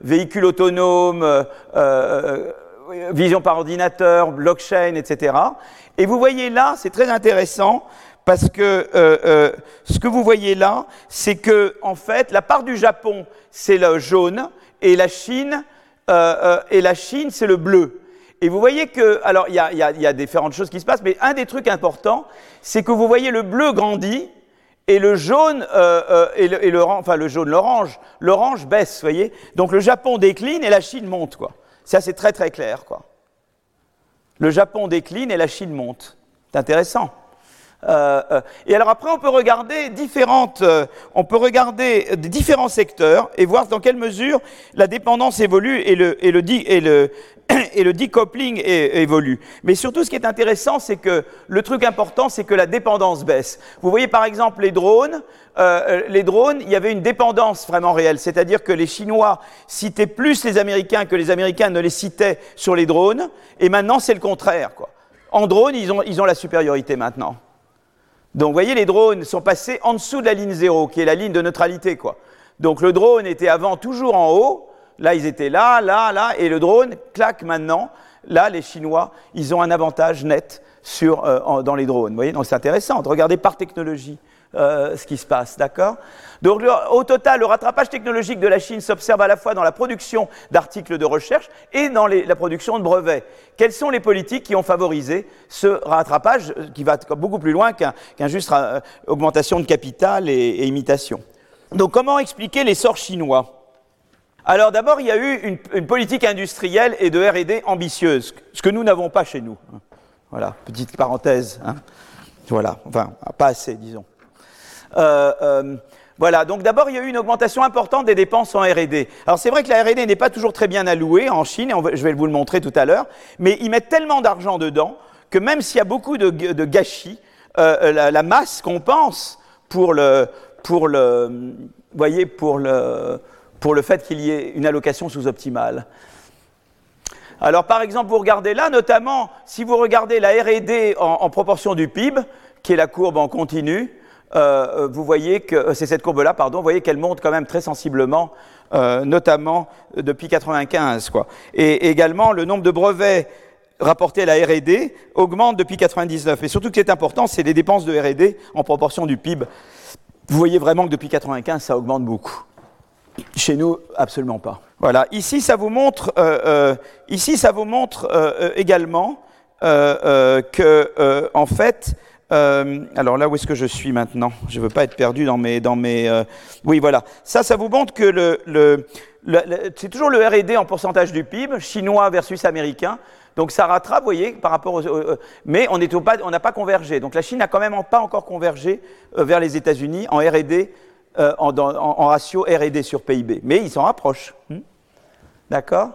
véhicules autonomes, vision par ordinateur, blockchain, etc. Et vous voyez là, c'est très intéressant parce que ce que vous voyez là, c'est que en fait, la part du Japon, c'est le jaune, et la Chine, euh, euh, et la Chine, c'est le bleu. Et vous voyez que, alors il y, a, différentes choses qui se passent, mais un des trucs importants, c'est que vous voyez le bleu grandit et le jaune, euh, et, le, enfin le jaune, l'orange, l'orange baisse, vous voyez. Donc le Japon décline et la Chine monte, quoi. Ça c'est très très clair, quoi. Le Japon décline et la Chine monte. C'est intéressant. Euh, euh, et alors après, on peut regarder différentes, euh, on peut regarder différents secteurs et voir dans quelle mesure la dépendance évolue et le, et le, et le, et le decoupling évolue. Mais surtout, ce qui est intéressant, c'est que le truc important, c'est que la dépendance baisse. Vous voyez par exemple les drones. Euh, les drones, il y avait une dépendance vraiment réelle, c'est-à-dire que les Chinois citaient plus les Américains que les Américains ne les citaient sur les drones, et maintenant c'est le contraire. Quoi. En drone, ils ont, ils ont la supériorité maintenant. Donc, vous voyez, les drones sont passés en dessous de la ligne zéro, qui est la ligne de neutralité, quoi. Donc, le drone était avant toujours en haut. Là, ils étaient là, là, là, et le drone, claque maintenant. Là, les Chinois, ils ont un avantage net sur, euh, dans les drones. Vous voyez, donc c'est intéressant de regarder par technologie. Euh, ce qui se passe, d'accord? Donc au total, le rattrapage technologique de la Chine s'observe à la fois dans la production d'articles de recherche et dans la production de brevets. Quelles sont les politiques qui ont favorisé ce rattrapage euh, qui va beaucoup plus loin qu'un juste euh, augmentation de capital et, imitation? Donc comment expliquer l'essor chinois? Alors d'abord, il y a eu une, politique industrielle et de RD ambitieuse, ce que nous n'avons pas chez nous. Voilà, petite parenthèse. Hein. Voilà, enfin, pas assez, disons. Euh, euh, voilà, donc d'abord, il y a eu une augmentation importante des dépenses en RD. Alors c'est vrai que la RD n'est pas toujours très bien allouée en Chine, et je vais vous le montrer tout à l'heure, mais ils mettent tellement d'argent dedans que même s'il y a beaucoup de, gâchis, euh, la, masse qu'on pense pour le, pour le, voyez, pour le, pour le fait qu'il y ait une allocation sous-optimale. Alors par exemple, vous regardez là, notamment si vous regardez la RD en proportion du PIB, qui est la courbe en continu, euh, vous voyez que euh, c'est cette courbe-là, pardon, vous voyez qu'elle monte quand même très sensiblement, euh, notamment depuis 95, quoi. Et également le nombre de brevets rapportés à la R&D augmente depuis 99. Et surtout, ce qui est important, c'est les dépenses de R&D en proportion du PIB. Vous voyez vraiment que depuis 95, ça augmente beaucoup. Chez nous, absolument pas. Voilà. Ici, ça vous montre, ici, ça vous montre également que, en fait, euh, alors là, où est-ce que je suis maintenant? Je ne veux pas être perdu dans mes... Euh, Oui, voilà. Ça, ça vous montre que c'est toujours le R&D en pourcentage du PIB, chinois versus américain. Donc ça rattrape, vous voyez, par rapport aux... mais on n'a pas convergé. Donc la Chine n'a quand même pas encore convergé euh, vers les États-Unis en R&D, en, ratio R&D sur PIB. Mais ils s'en rapprochent. Hmm D'accord?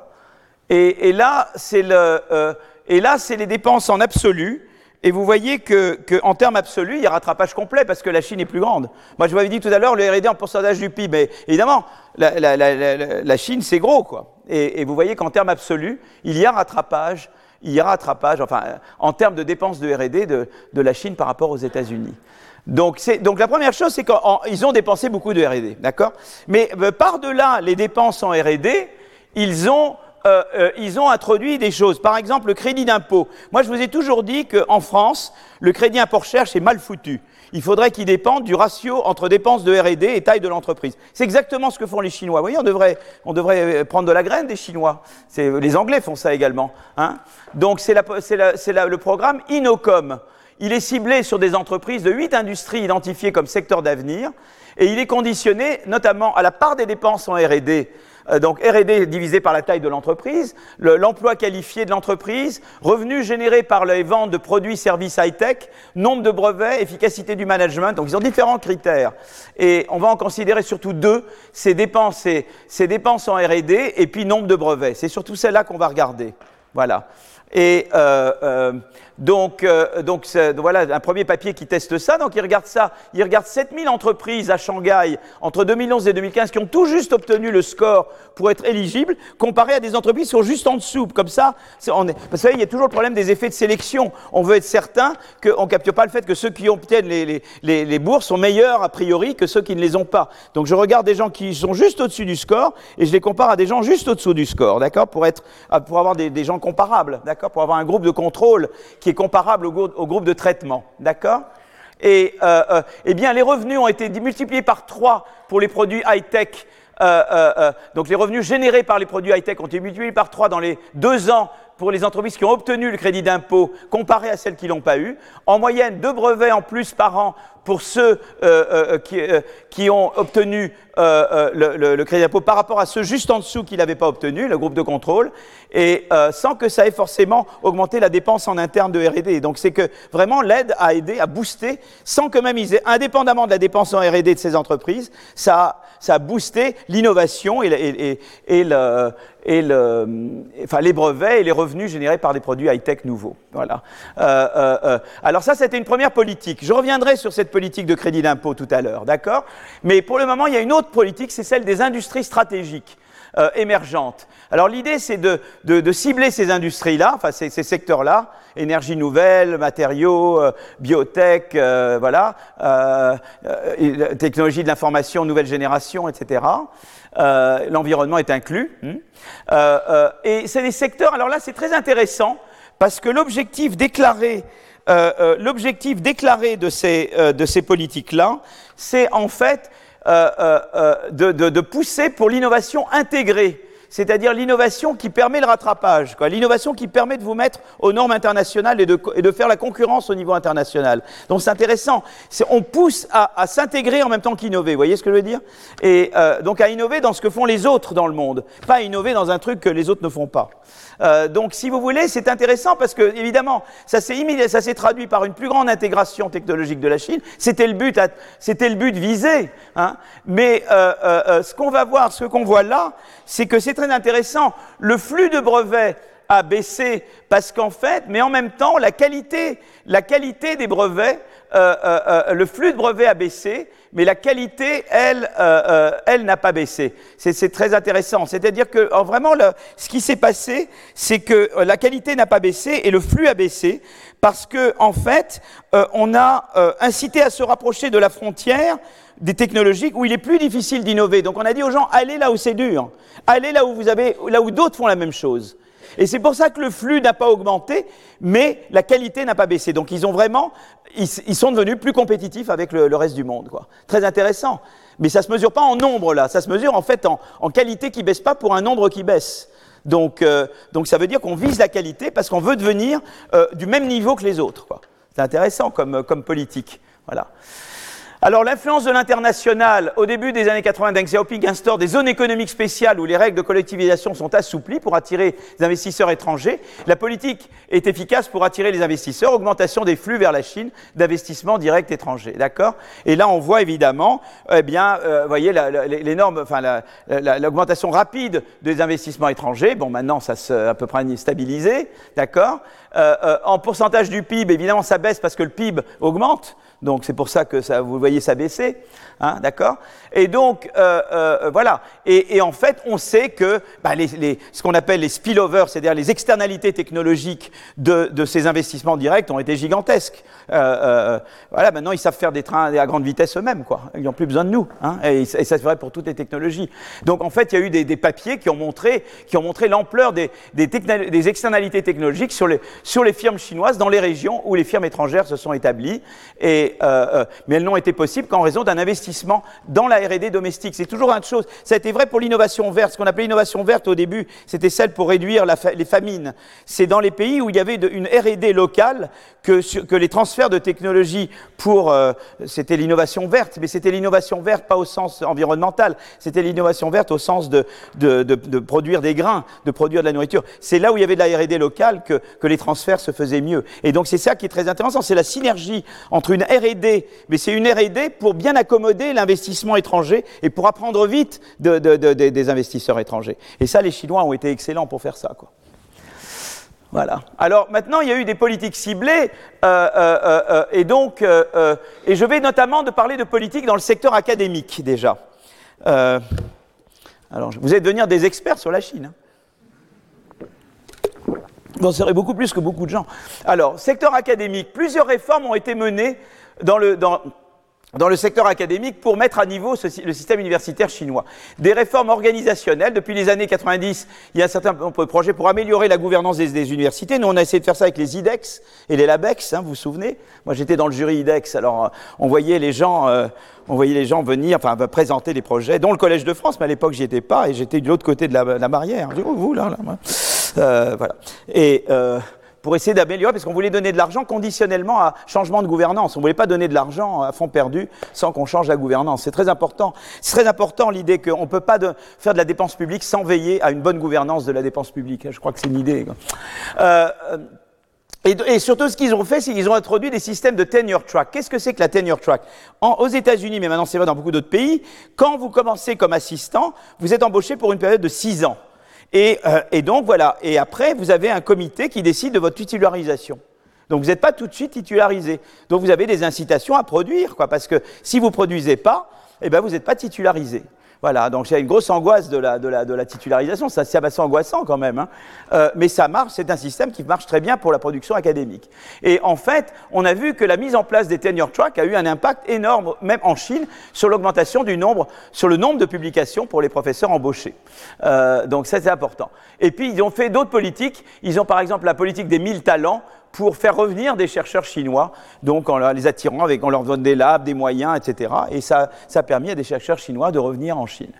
Et, là, c'est et là, c'est les dépenses en absolu et vous voyez qu'en termes absolus, il y a rattrapage complet parce que la Chine est plus grande. Moi, je vous avais dit tout à l'heure le R&D en pourcentage du PIB. Mais évidemment, la, Chine, c'est gros, quoi. Et, vous voyez qu'en termes absolus, il y a rattrapage, il y a rattrapage, enfin, en termes de dépenses de R&D de, la Chine par rapport aux États-Unis. Donc, donc, la première chose, c'est qu'ils ont dépensé beaucoup de R&D, d'accord? Mais euh, par-delà les dépenses en R&D, ils ont euh, euh, ils ont introduit des choses. Par exemple, le crédit d'impôt. Moi, je vous ai toujours dit qu'en France, le crédit impôt recherche est mal foutu. Il faudrait qu'il dépende du ratio entre dépenses de R&D et taille de l'entreprise. C'est exactement ce que font les Chinois. Vous voyez, on devrait, on devrait prendre de la graine des Chinois. Les Anglais font ça également. Hein Donc, c'est le programme Inocom. Il est ciblé sur des entreprises de huit industries identifiées comme secteurs d'avenir et il est conditionné notamment à la part des dépenses en R&D euh, donc R&D divisé par la taille de l'entreprise, l'emploi qualifié de l'entreprise, revenus générés par les ventes de produits, services high-tech, nombre de brevets, efficacité du management. Donc ils ont différents critères. Et on va en considérer surtout deux, ces dépenses, ces dépenses en R&D et puis nombre de brevets. C'est surtout celles-là qu'on va regarder. Voilà. Et euh, euh, donc, euh, voilà un premier papier qui teste ça. Donc il regarde ça. Il regarde 7000 entreprises à Shanghai entre 2011 et 2015 qui ont tout juste obtenu le score pour être éligibles, comparé à des entreprises qui sont juste en dessous. Comme ça, on est, parce qu'il y a toujours le problème des effets de sélection. On veut être certain qu'on ne capture pas le fait que ceux qui obtiennent les, les, bourses sont meilleurs a priori que ceux qui ne les ont pas. Donc je regarde des gens qui sont juste au-dessus du score et je les compare à des gens juste au-dessous du score, d'accord, pour pour avoir des, des gens comparables, d'accord, pour avoir un groupe de contrôle qui est comparable au, groupe de traitement. D'accord? Et euh, euh, eh bien, les revenus ont été multipliés par 3 pour les produits high-tech. Euh, donc, les revenus générés par les produits high-tech ont été multipliés par 3 dans les deux ans pour les entreprises qui ont obtenu le crédit d'impôt comparé à celles qui ne l'ont pas eu. En moyenne, deux brevets en plus par an pour ceux euh, euh, euh, qui, ont obtenu le, crédit d'impôt par rapport à ceux juste en dessous qui ne l'avaient pas obtenu, le groupe de contrôle, et sans que ça ait forcément augmenté la dépense en interne de R&D. Donc c'est que vraiment l'aide a aidé à booster, sans que même ils aient, indépendamment de la dépense en R&D de ces entreprises, ça, a boosté l'innovation et, les brevets et les revenus générés par des produits high-tech nouveaux. Voilà. alors ça, c'était une première politique. Je reviendrai sur cette politique de crédit d'impôt tout à l'heure, d'accord? Mais pour le moment, il y a une autre politique, c'est celle des industries stratégiques. Euh, émergentes. Alors l'idée, c'est de, cibler ces industries-là, enfin ces, secteurs-là, énergie nouvelle, matériaux, euh, biotech, euh, voilà, technologie de l'information, nouvelle génération, etc. L'environnement est inclus. Hein. et c'est des secteurs. Alors là, c'est très intéressant parce que l'objectif déclaré l'objectif déclaré de ces, de ces politiques-là, c'est en fait de, de pousser pour l'innovation intégrée c'est-à-dire l'innovation qui permet le rattrapage, l'innovation qui permet de vous mettre aux normes internationales et de, et de faire la concurrence au niveau international. Donc c'est intéressant. On pousse à, à s'intégrer en même temps qu'innover. Vous voyez ce que je veux dire? Et euh, donc à innover dans ce que font les autres dans le monde, pas à innover dans un truc que les autres ne font pas. Euh, donc, si vous voulez, c'est intéressant parce que, évidemment, ça s'est traduit par une plus grande intégration technologique de la Chine. C'était le but, c'était le but visé. Hein. Mais euh, euh, ce qu'on va voir, ce qu'on voit là, c'est que c'est très intéressant. Le flux de brevets a baissé parce qu'en fait, mais en même temps, la qualité, la qualité des brevets, euh, euh, euh, le flux de brevets a baissé, mais la qualité, elle, elle n'a pas baissé. C'est très intéressant. C'est-à-dire que vraiment, ce qui s'est passé, c'est que la qualité n'a pas baissé et le flux a baissé parce que en fait, on a incité à se rapprocher de la frontière des technologies où il est plus difficile d'innover. Donc on a dit aux gens allez là où c'est dur, allez là où vous avez, là où d'autres font la même chose. Et c'est pour ça que le flux n'a pas augmenté, mais la qualité n'a pas baissé. Donc ils ont vraiment, ils, sont devenus plus compétitifs avec le, reste du monde. Quoi. Très intéressant. Mais ça se mesure pas en nombre là, ça se mesure en fait en, qualité qui baisse pas pour un nombre qui baisse. Donc, euh, donc ça veut dire qu'on vise la qualité parce qu'on veut devenir euh, du même niveau que les autres. C'est intéressant comme, comme politique. Voilà. Alors l'influence de l'international, au début des années 80, Deng Xiaoping instaure des zones économiques spéciales où les règles de collectivisation sont assouplies pour attirer des investisseurs étrangers. La politique est efficace pour attirer les investisseurs, augmentation des flux vers la Chine d'investissements directs étrangers. D'accord? Et là, on voit évidemment, eh bien, euh, voyez, l'énorme, enfin, l'augmentation rapide des investissements étrangers. Bon, maintenant, ça s'est à peu près stabilisé. D'accord? Euh, euh, En pourcentage du PIB, évidemment, ça baisse parce que le PIB augmente. Donc c'est pour ça que ça, vous voyez ça baisser, hein, d'accord? Et donc euh, euh, voilà. Et, en fait, on sait que bah, ce qu'on appelle les spillovers, c'est-à-dire les externalités technologiques de, ces investissements directs, ont été gigantesques. Euh, voilà, maintenant ils savent faire des trains à grande vitesse eux-mêmes, quoi. Ils n'ont plus besoin de nous, hein, et, ça c'est vrai pour toutes les technologies. Donc en fait, il y a eu des, papiers qui ont montré, l'ampleur des, externalités technologiques sur les, firmes chinoises dans les régions où les firmes étrangères se sont établies. Et, mais elles n'ont été possibles qu'en raison d'un investissement dans la R&D domestique. C'est toujours une chose. Ça a été vrai pour l'innovation verte. Ce qu'on appelait l'innovation verte au début, c'était celle pour réduire les famines. C'est dans les pays où il y avait une R&D locale que, les transferts de technologie pour, euh, c'était l'innovation verte, mais c'était l'innovation verte pas au sens environnemental, c'était l'innovation verte au sens de, produire des grains, de produire de la nourriture. C'est là où il y avait de la R&D locale que les transferts se faisaient mieux. Et donc c'est ça qui est très intéressant, c'est la synergie entre une R&D, mais c'est une R&D pour bien accommoder l'investissement étranger et pour apprendre vite de, des investisseurs étrangers. Et ça, les Chinois ont été excellents pour faire ça. Quoi. Voilà. Alors maintenant, il y a eu des politiques ciblées, euh, euh, euh, et donc, et je vais notamment de parler de politique dans le secteur académique déjà. alors, vous allez devenir des experts sur la Chine. Hein. Vous en serez beaucoup plus que beaucoup de gens. Alors, secteur académique, plusieurs réformes ont été menées dans le, dans le secteur académique pour mettre à niveau le système universitaire chinois. Des réformes organisationnelles. Depuis les années 90, il y a un certain nombre de projets pour améliorer la gouvernance des, universités. Nous, on a essayé de faire ça avec les IDEX et les LABEX, hein, vous vous souvenez? Moi, j'étais dans le jury IDEX, alors euh, on voyait les gens... Euh, on voyait les gens venir, enfin présenter les projets, dont le Collège de France, mais à l'époque j'y étais pas et j'étais de l'autre côté de la, la barrière. Je dis, oh, vous là, là, euh, voilà. Et euh, pour essayer d'améliorer, parce qu'on voulait donner de l'argent conditionnellement à changement de gouvernance. On ne voulait pas donner de l'argent à fond perdu sans qu'on change la gouvernance. C'est très important. C'est très important l'idée qu'on ne peut pas faire de la dépense publique sans veiller à une bonne gouvernance de la dépense publique. Je crois que c'est une idée. Euh, et, surtout, ce qu'ils ont fait, c'est qu'ils ont introduit des systèmes de tenure track. Qu'est-ce que c'est que la tenure track? Aux États-Unis, mais maintenant c'est vrai dans beaucoup d'autres pays, quand vous commencez comme assistant, vous êtes embauché pour une période de six ans. Euh, et, donc voilà. Et après, vous avez un comité qui décide de votre titularisation. Donc vous n'êtes pas tout de suite titularisé. Donc vous avez des incitations à produire, quoi, parce que si vous ne produisez pas, eh ben vous n'êtes pas titularisé. Voilà, donc il y a une grosse angoisse de la, de la, de la titularisation, c'est assez angoissant quand même, hein. euh, mais ça marche, c'est un système qui marche très bien pour la production académique. Et en fait, on a vu que la mise en place des tenure tracks a eu un impact énorme, même en Chine, sur l'augmentation du nombre, sur le nombre de publications pour les professeurs embauchés. Euh, donc ça c'est important. Et puis ils ont fait d'autres politiques, ils ont par exemple la politique des 1000 talents pour faire revenir des chercheurs chinois, donc en les attirant avec, on leur donne des labs, des moyens, etc. Et ça, ça a permis à des chercheurs chinois de revenir en Chine.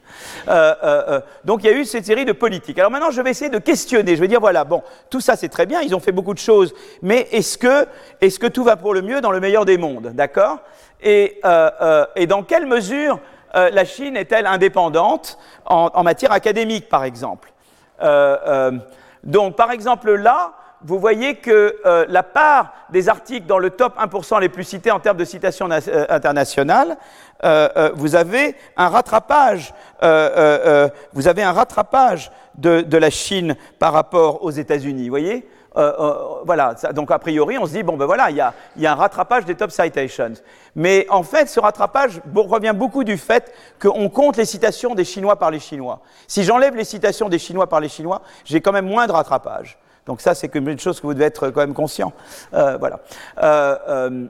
Euh, euh, euh, donc il y a eu cette série de politiques. Alors maintenant, je vais essayer de questionner. Je vais dire voilà, bon, tout ça c'est très bien, ils ont fait beaucoup de choses, mais est-ce que, est que tout va pour le mieux dans le meilleur des mondes, d'accord? Et, et, dans quelle mesure la Chine est-elle indépendante en, en, matière académique, par exemple? Donc, par exemple, là, vous voyez que euh, la part des articles dans le top 1% les plus cités en termes de citations euh, internationales, euh, vous avez un rattrapage, vous avez un rattrapage de, la Chine par rapport aux États-Unis, vous voyez? Voilà, donc a priori, on se dit, bon ben voilà, il y y a, un rattrapage des top citations. Mais en fait, ce rattrapage revient beaucoup du fait qu'on compte les citations des Chinois par les Chinois. Si j'enlève les citations des Chinois par les Chinois, j'ai quand même moins de rattrapage. Donc ça, c'est une chose que vous devez être quand même conscient. Euh, voilà. Euh, euh,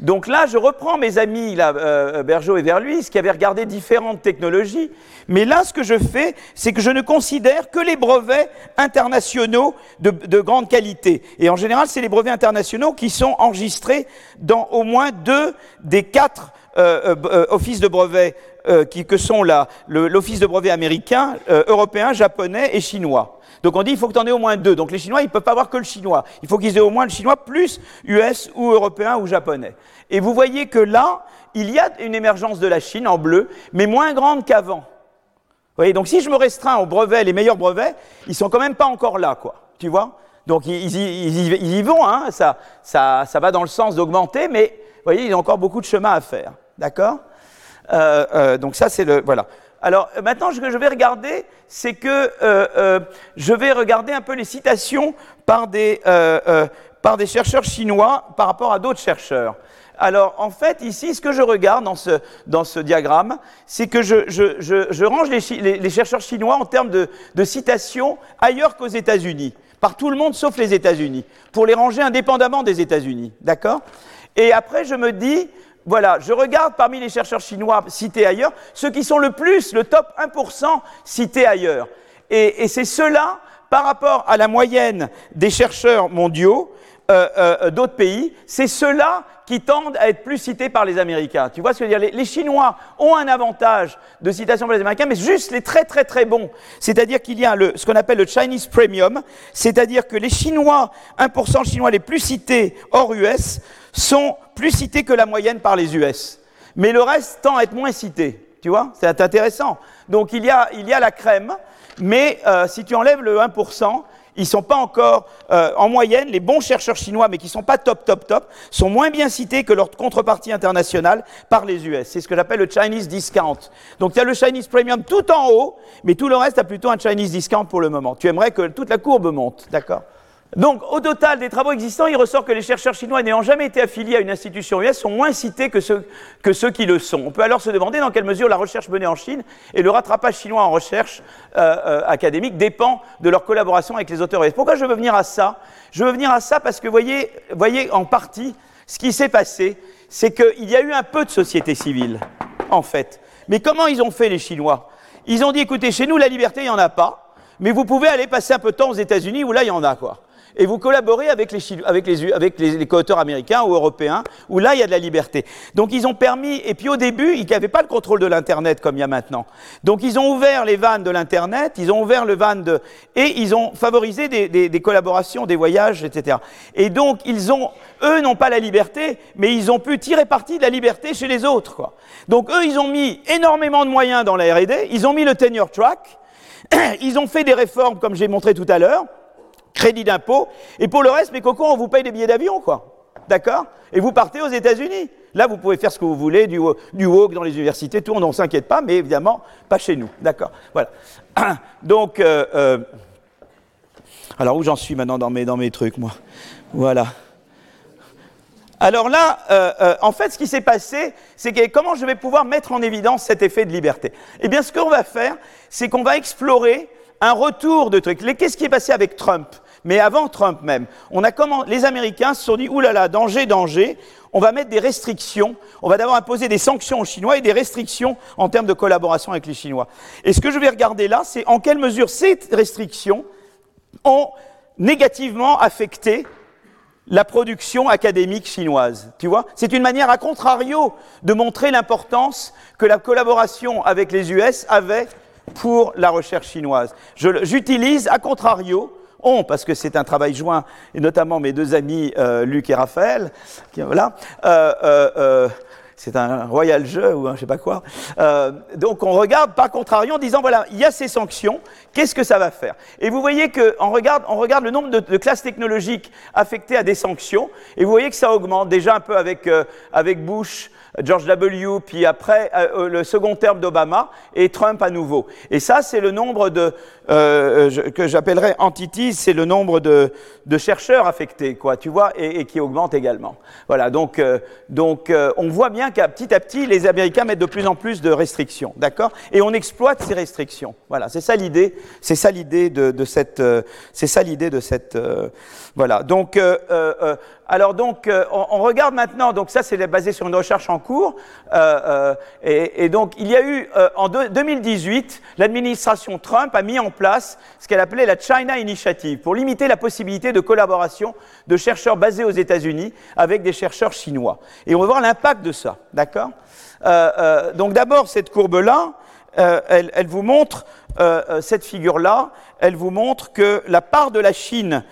donc là, je reprends mes amis, là, Bergeau et Verluis, qui avaient regardé différentes technologies. Mais là, ce que je fais, c'est que je ne considère que les brevets internationaux de, grande qualité. Et en général, c'est les brevets internationaux qui sont enregistrés dans au moins deux des quatre offices de brevets qui, que sont l'office de brevet américain, européen, japonais et chinois. Donc on dit il faut que tu en aies au moins deux. Donc les Chinois, ils ne peuvent pas avoir que le chinois. Il faut qu'ils aient au moins le chinois plus US ou européen ou japonais. Et vous voyez que là, il y a une émergence de la Chine en bleu, mais moins grande qu'avant. Voyez, donc si je me restreins aux brevets, les meilleurs brevets, ils sont quand même pas encore là, quoi. Tu vois? Donc ils, y, vont, hein, ça, ça, ça, va dans le sens d'augmenter, mais vous voyez, il y a encore beaucoup de chemin à faire. D'accord euh, euh, Donc ça, c'est le... Voilà. Alors euh, maintenant, ce que je vais regarder, c'est que je vais regarder un peu les citations par des, chercheurs chinois par rapport à d'autres chercheurs. Alors en fait, ici, ce que je regarde dans ce, diagramme, c'est que je, range les, les, chercheurs chinois en termes de, de citations ailleurs qu'aux États-Unis, par tout le monde sauf les États-Unis, pour les ranger indépendamment des États-Unis. D'accord Et après, je me dis, voilà, je regarde parmi les chercheurs chinois cités ailleurs, ceux qui sont le plus, le top 1% cités ailleurs. Et, c'est ceux-là, par rapport à la moyenne des chercheurs mondiaux euh, euh, d'autres pays, c'est ceux-là qui tendent à être plus cités par les Américains. Tu vois ce que je veux dire? Les, Chinois ont un avantage de citation par les Américains, mais juste les très très très bons. C'est-à-dire qu'il y a le, ce qu'on appelle le Chinese Premium, c'est-à-dire que les Chinois, 1% Chinois les plus cités hors US, sont plus cités que la moyenne par les US. Mais le reste tend à être moins cité. Tu vois C'est intéressant. Donc il y, a, il y a la crème, mais euh, si tu enlèves le 1%, ils sont pas encore, euh, en moyenne, les bons chercheurs chinois, mais qui sont pas top, top, top, sont moins bien cités que leur contrepartie internationale par les US. C'est ce que j'appelle le Chinese discount. Donc il y a le Chinese premium tout en haut, mais tout le reste a plutôt un Chinese discount pour le moment. Tu aimerais que toute la courbe monte, d'accord? Donc, au total des travaux existants, il ressort que les chercheurs chinois n'ayant jamais été affiliés à une institution US sont moins cités que ceux, que ceux qui le sont. On peut alors se demander dans quelle mesure la recherche menée en Chine et le rattrapage chinois en recherche euh, euh, académique dépend de leur collaboration avec les auteurs US. Pourquoi je veux venir à ça? Je veux venir à ça parce que, voyez, voyez en partie, ce qui s'est passé, c'est qu'il y a eu un peu de société civile, en fait. Mais comment ils ont fait, les Chinois? Ils ont dit, écoutez, chez nous, la liberté, il n'y en a pas, mais vous pouvez aller passer un peu de temps aux États-Unis où là, il y en a, quoi et vous collaborez avec les, avec avec les, co-auteurs américains ou européens, où là, il y a de la liberté. Donc, ils ont permis, et puis au début, ils n'avaient pas le contrôle de l'Internet comme il y a maintenant. Donc, ils ont ouvert les vannes de l'Internet, ils ont ouvert le van de... Et ils ont favorisé des, des, des collaborations, des voyages, etc. Et donc, ils ont... Eux n'ont pas la liberté, mais ils ont pu tirer parti de la liberté chez les autres, quoi. Donc, eux, ils ont mis énormément de moyens dans la R&D, ils ont mis le tenure track, ils ont fait des réformes, comme j'ai montré tout à l'heure, crédit d'impôt. Et pour le reste, mes cocos, on vous paye des billets d'avion, quoi. D'accord? Et vous partez aux États-Unis. Là, vous pouvez faire ce que vous voulez, du, du walk dans les universités, tout, on ne s'inquiète pas, mais évidemment, pas chez nous. D'accord? Voilà. Donc, euh, euh, alors où j'en suis maintenant dans mes, dans mes trucs, moi? Voilà. Alors là, euh, en fait, ce qui s'est passé, c'est que comment je vais pouvoir mettre en évidence cet effet de liberté? Eh bien, ce qu'on va faire, c'est qu'on va explorer un retour de trucs. Qu'est-ce qui est passé avec Trump? Mais avant Trump même, on a les Américains se sont dit, oulala, danger, danger, on va mettre des restrictions, on va d'abord imposer des sanctions aux Chinois et des restrictions en termes de collaboration avec les Chinois. Et ce que je vais regarder là, c'est en quelle mesure ces restrictions ont négativement affecté la production académique chinoise. Tu vois? C'est une manière, à contrario, de montrer l'importance que la collaboration avec les US avait pour la recherche chinoise. J'utilise, à contrario, on, parce que c'est un travail joint, et notamment mes deux amis euh, Luc et Raphaël, voilà, euh, euh, c'est un royal jeu ou un je sais pas quoi. Donc on regarde par contrario en disant voilà, il y a ces sanctions, qu'est-ce que ça va faire? Et vous voyez qu'on regarde, on regarde le nombre de, classes technologiques affectées à des sanctions, et vous voyez que ça augmente déjà un peu avec, avec Bush, George W, puis après euh, le second terme d'Obama, et Trump à nouveau. Et ça, c'est le nombre de, que j'appellerais entities, c'est le nombre de, de, chercheurs affectés, quoi, tu vois, et, et qui augmente également. Voilà, donc, donc on voit bien qu'à petit à petit, les Américains mettent de plus en plus de restrictions, d'accord? Et on exploite ces restrictions. Voilà, c'est ça l'idée. C'est ça l'idée de, cette. Euh, c'est ça l'idée de cette. Euh, voilà. Donc, euh, alors donc, on, regarde maintenant. Donc ça, c'est basé sur une recherche en cours. Et, donc, il y a eu en 2018, l'administration Trump a mis en place ce qu'elle appelait la China Initiative pour limiter la possibilité de collaboration de chercheurs basés aux États-Unis avec des chercheurs chinois. Et on va voir l'impact de ça. D'accord? Euh, euh, Donc d'abord, cette courbe-là, euh, elle, vous montre, cette figure-là, elle vous montre que la part de la Chine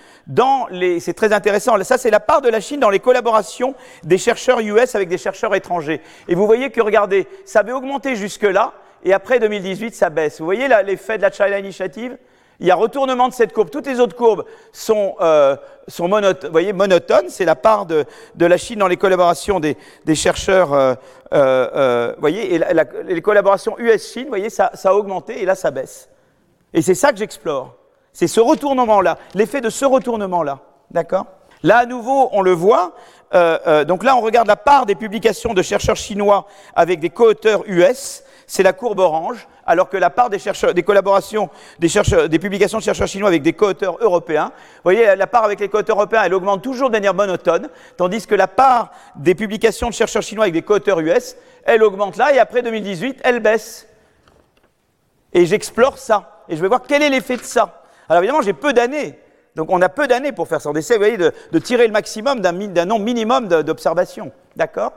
C'est très intéressant, ça c'est la part de la Chine dans les collaborations des chercheurs US avec des chercheurs étrangers. Et vous voyez que, regardez, ça avait augmenté jusque-là, et après 2018, ça baisse. Vous voyez l'effet de la China Initiative il y a retournement de cette courbe. Toutes les autres courbes sont, euh, sont voyez, monotones. C'est la part de, la Chine dans les collaborations des, des chercheurs. Euh, euh, euh voyez, et les collaborations US-Chine, voyez, ça, ça a augmenté et là, ça baisse. Et c'est ça que j'explore. C'est ce retournement-là, l'effet de ce retournement-là. D'accord? Là, à nouveau, on le voit. Euh, euh, donc là, on regarde la part des publications de chercheurs chinois avec des co-auteurs US. C'est la courbe orange alors que la part des, chercheurs, des collaborations, des, publications de chercheurs chinois avec des co-auteurs européens, vous voyez, la part avec les co-auteurs européens, elle augmente toujours de manière monotone, tandis que la part des publications de chercheurs chinois avec des co-auteurs US, elle augmente là, et après 2018, elle baisse. Et j'explore ça, et je vais voir quel est l'effet de ça. Alors évidemment, j'ai peu d'années, donc on a peu d'années pour faire ça. On essaie, vous voyez, de, de tirer le maximum d'un nombre minimum d'observations. D'accord?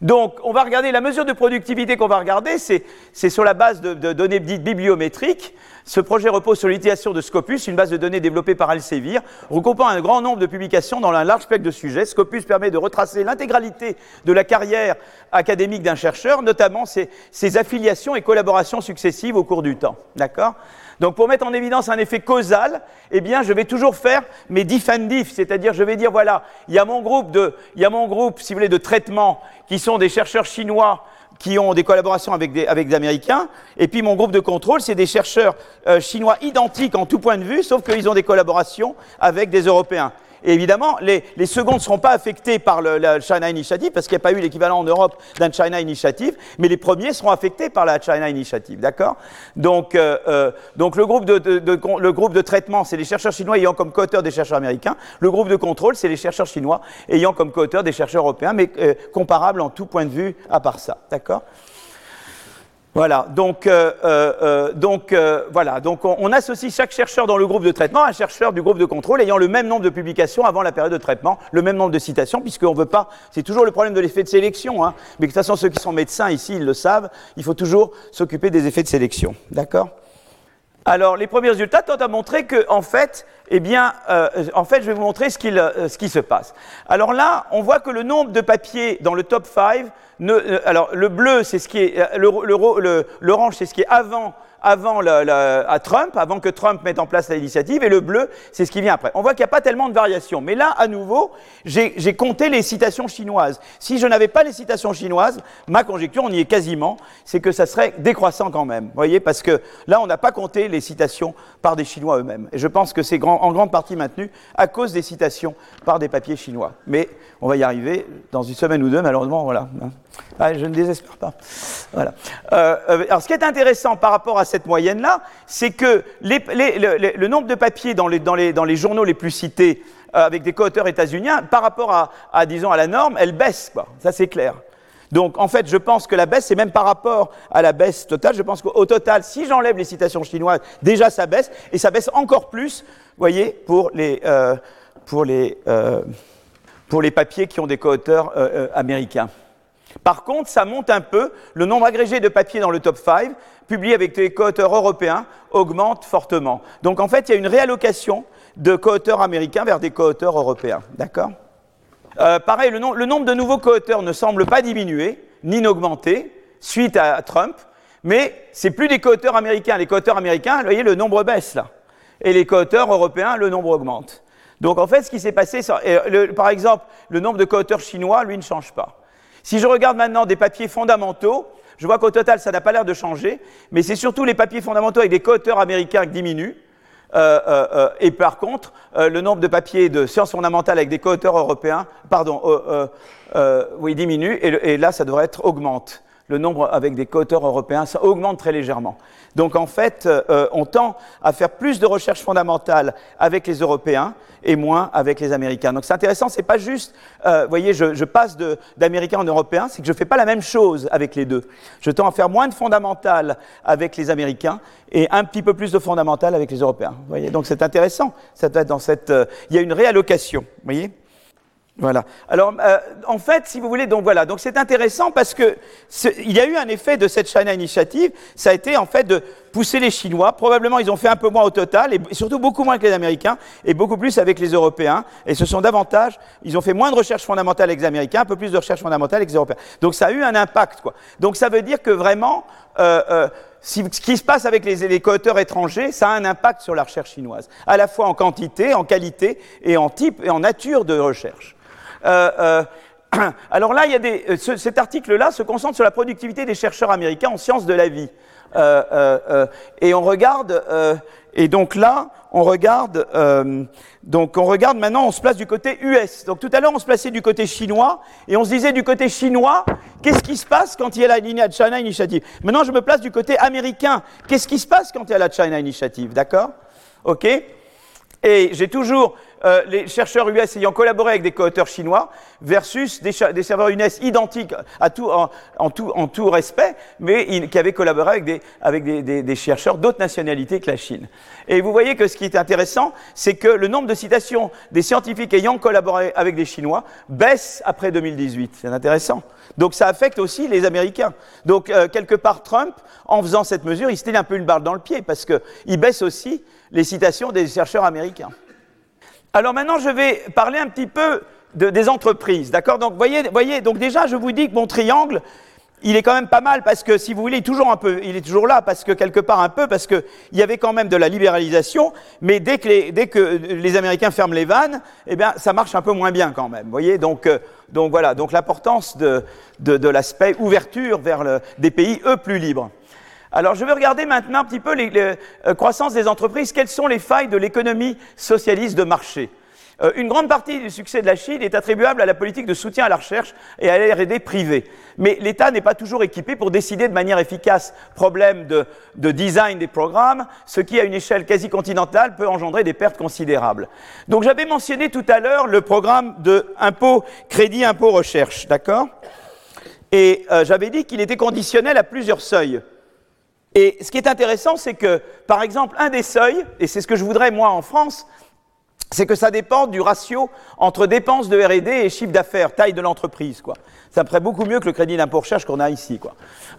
Donc, on va regarder la mesure de productivité qu'on va regarder, c'est sur la base de, données dites bibliométriques. Ce projet repose sur l'utilisation de Scopus, une base de données développée par Elsevier, regroupant un grand nombre de publications dans un large spectre de sujets. Scopus permet de retracer l'intégralité de la carrière académique d'un chercheur, notamment ses, ses affiliations et collaborations successives au cours du temps. D'accord? Donc pour mettre en évidence un effet causal, eh bien je vais toujours faire mes diff and diff, c'est-à-dire je vais dire voilà, il y a mon groupe de, il y a mon groupe, si vous voulez, de traitement qui sont des chercheurs chinois qui ont des collaborations avec des, avec des Américains, et puis mon groupe de contrôle, c'est des chercheurs euh, chinois identiques en tout point de vue, sauf qu'ils ont des collaborations avec des Européens. Évidemment, les, seconds ne seront pas affectés par la China Initiative, parce qu'il n'y a pas eu l'équivalent en Europe d'un China Initiative, mais les premiers seront affectés par la China Initiative, d'accord? Donc, euh, euh, le groupe de, traitement, c'est les chercheurs chinois ayant comme co des chercheurs américains. Le groupe de contrôle, c'est les chercheurs chinois ayant comme co des chercheurs européens, mais euh, comparables en tout point de vue à part ça, d'accord? Voilà, donc, euh, euh, euh donc voilà, donc on, associe chaque chercheur dans le groupe de traitement à un chercheur du groupe de contrôle ayant le même nombre de publications avant la période de traitement, le même nombre de citations, puisqu'on ne veut pas, c'est toujours le problème de l'effet de sélection, hein, mais de toute façon ceux qui sont médecins ici, ils le savent, il faut toujours s'occuper des effets de sélection, d'accord? Alors, les premiers résultats tentent à montrer que, en fait, eh bien, en fait, je vais vous montrer ce, ce, qui se passe. Alors là, on voit que le nombre de papiers dans le top 5, euh, alors le bleu, c'est ce qui est, l'orange, le, le, c'est ce qui est avant Trump, avant que Trump mette en place l'initiative, et le bleu, c'est ce qui vient après. On voit qu'il n'y a pas tellement de variations. Mais là, à nouveau, j'ai compté les citations chinoises. Si je n'avais pas les citations chinoises, ma conjecture, on y est quasiment, c'est que ça serait décroissant quand même. Vous voyez, parce que là, on n'a pas compté les citations par des Chinois eux-mêmes. Et je pense que c'est en grande partie maintenu à cause des citations par des papiers chinois. Mais on va y arriver dans une semaine ou deux, malheureusement, voilà. Ah, je ne désespère pas. Voilà. Euh, euh, alors, ce qui est intéressant par rapport à cette moyenne-là, c'est que le, nombre de papiers dans les, journaux les plus cités euh, avec des co-auteurs états-uniens, par rapport à, disons, à la norme, elle baisse. Ça, c'est clair. Donc, en fait, je pense que la baisse, c'est même par rapport à la baisse totale. Je pense qu'au total, si j'enlève les citations chinoises, déjà ça baisse, et ça baisse encore plus, vous voyez, pour les, papiers qui ont des co-auteurs américains. Par contre, ça monte un peu. Le nombre agrégé de papiers dans le top 5, publiés avec des co-auteurs européens, augmente fortement. Donc en fait, il y a une réallocation de co-auteurs américains vers des co-auteurs européens. D'accord? Euh, Pareil, le, nombre de nouveaux co-auteurs ne semble pas diminuer, ni n'augmenter, suite à Trump, mais c'est plus des co-auteurs américains. Les co-auteurs américains, vous voyez, le nombre baisse là. Et les co-auteurs européens, le nombre augmente. Donc en fait, ce qui s'est passé, par exemple, le nombre de co-auteurs chinois, lui, ne change pas. Si je regarde maintenant des papiers fondamentaux, je vois qu'au total, ça n'a pas l'air de changer, mais c'est surtout les papiers fondamentaux avec des co-auteurs américains qui diminuent. Euh, euh, euh, et par contre, le nombre de papiers de sciences fondamentales avec des co-auteurs européens, pardon, oui, diminue, et, et, là, ça devrait être augmente le nombre avec des co-auteurs européens, ça augmente très légèrement. Donc en fait, euh, on tend à faire plus de recherches fondamentales avec les Européens et moins avec les Américains. Donc c'est intéressant, c'est pas juste, euh, vous voyez, je, je passe d'Américains en Européens, c'est que je fais pas la même chose avec les deux. Je tends à faire moins de fondamentales avec les Américains et un petit peu plus de fondamentales avec les Européens. Vous voyez, donc c'est intéressant. Ça doit être dans cette, euh, il y a une réallocation. Vous voyez. Voilà. Alors, euh, en fait, si vous voulez, donc voilà, donc c'est intéressant parce que il y a eu un effet de cette China Initiative, ça a été en fait de pousser les Chinois. Probablement, ils ont fait un peu moins au total, et surtout beaucoup moins que les Américains, et beaucoup plus avec les Européens. Et ce sont davantage, ils ont fait moins de recherche fondamentale avec les Américains, un peu plus de recherche fondamentale avec les Européens. Donc ça a eu un impact, quoi. Donc ça veut dire que vraiment, euh, euh, ce qui se passe avec les, les étrangers, ça a un impact sur la recherche chinoise, à la fois en quantité, en qualité et en type et en nature de recherche. Euh, euh, alors là, il y a euh, cet article-là se concentre sur la productivité des chercheurs américains en sciences de la vie. et on regarde, et donc là, on regarde, donc on regarde maintenant, on se place du côté US. Donc tout à l'heure, on se plaçait du côté chinois, et on se disait du côté chinois, qu'est-ce qui se passe quand il y a la China Initiative? Maintenant, je me place du côté américain. Qu'est-ce qui se passe quand il y a la China Initiative? D'accord? Ok? Et j'ai toujours euh, les chercheurs US ayant collaboré avec des co-auteurs chinois versus des, serveurs UNES identiques à tout, en, tout, respect, mais qui avaient collaboré avec des, chercheurs d'autres nationalités que la Chine. Et vous voyez que ce qui est intéressant, c'est que le nombre de citations des scientifiques ayant collaboré avec des Chinois baisse après 2018. C'est intéressant. Donc ça affecte aussi les Américains. Donc euh, quelque part, Trump, en faisant cette mesure, il se tire un peu une balle dans le pied parce qu'il baisse aussi les citations des chercheurs américains. Alors maintenant, je vais parler un petit peu des entreprises, d'accord? Donc, voyez, voyez, donc déjà, je vous dis que mon triangle, il est quand même pas mal parce que, si vous voulez, il est toujours un peu, il est toujours là parce que quelque part un peu parce qu'il y avait quand même de la libéralisation, mais dès que les, dès que les Américains ferment les vannes, eh bien, ça marche un peu moins bien quand même. Voyez, donc, euh, donc voilà, donc l'importance de, de, l'aspect ouverture vers des pays eux plus libres. Alors je vais regarder maintenant un petit peu les, euh, croissance des entreprises. Quelles sont les failles de l'économie socialiste de marché euh, Une grande partie du succès de la Chine est attribuable à la politique de soutien à la recherche et à la R&D privée. Mais l'État n'est pas toujours équipé pour décider de manière efficace problème de, de design des programmes, ce qui, à une échelle quasi continentale, peut engendrer des pertes considérables. Donc j'avais mentionné tout à l'heure le programme de crédit impôt recherche, d'accord? Et euh, j'avais dit qu'il était conditionnel à plusieurs seuils. Et ce qui est intéressant, c'est que, par exemple, un des seuils, et c'est ce que je voudrais moi en France, c'est que ça dépend du ratio entre dépenses de R&D et chiffre d'affaires, taille de l'entreprise, quoi. Ça me ferait beaucoup mieux que le crédit d'impôt recherche qu'on a ici, quoi.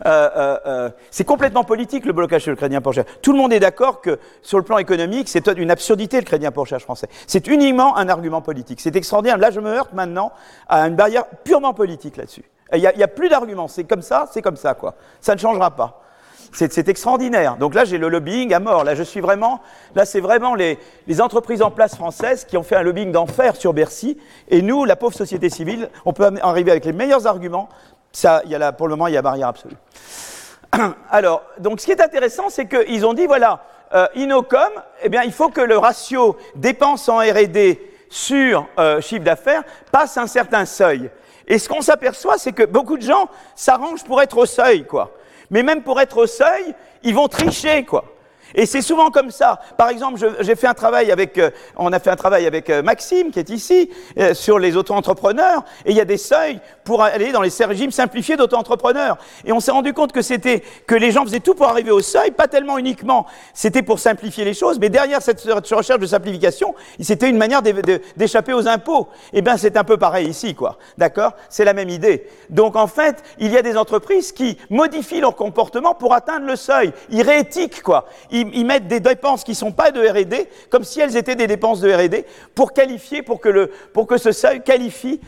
Euh, euh, euh, c'est complètement politique le blocage sur le crédit d'impôt recherche. Tout le monde est d'accord que sur le plan économique, c'est une absurdité le crédit d'impôt recherche français. C'est uniquement un argument politique. C'est extraordinaire. Là, je me heurte maintenant à une barrière purement politique là-dessus. Il n'y a, a, plus d'arguments. C'est comme ça, c'est comme ça, quoi. Ça ne changera pas. C'est extraordinaire. Donc là, j'ai le lobbying à mort. Là, je suis vraiment, là, c'est vraiment les, entreprises en place françaises qui ont fait un lobbying d'enfer sur Bercy. Et nous, la pauvre société civile, on peut arriver avec les meilleurs arguments. Ça, y a là, pour le moment, il y a barrière absolue. Alors, donc, ce qui est intéressant, c'est qu'ils ont dit, voilà, euh, Inocom, eh bien, il faut que le ratio dépenses en R&D sur euh, chiffre d'affaires passe un certain seuil. Et ce qu'on s'aperçoit, c'est que beaucoup de gens s'arrangent pour être au seuil, quoi mais même pour être au seuil, ils vont tricher, quoi. Et c'est souvent comme ça. Par exemple, j'ai fait un travail avec, euh, on a fait un travail avec euh, Maxime, qui est ici, euh, sur les auto-entrepreneurs, et il y a des seuils pour aller dans les régimes simplifiés d'auto-entrepreneurs. Et on s'est rendu compte que c'était, que les gens faisaient tout pour arriver au seuil, pas tellement uniquement, c'était pour simplifier les choses, mais derrière cette recherche de simplification, c'était une manière d'échapper aux impôts. Eh bien, c'est un peu pareil ici, quoi. D'accord? C'est la même idée. Donc, en fait, il y a des entreprises qui modifient leur comportement pour atteindre le seuil. Ils rééthiquent, quoi. Mettent des dépenses qui ne sont pas de R&D, comme si elles étaient des dépenses de R&D, pour qualifier, pour que, le, pour que ce seuil qualifie,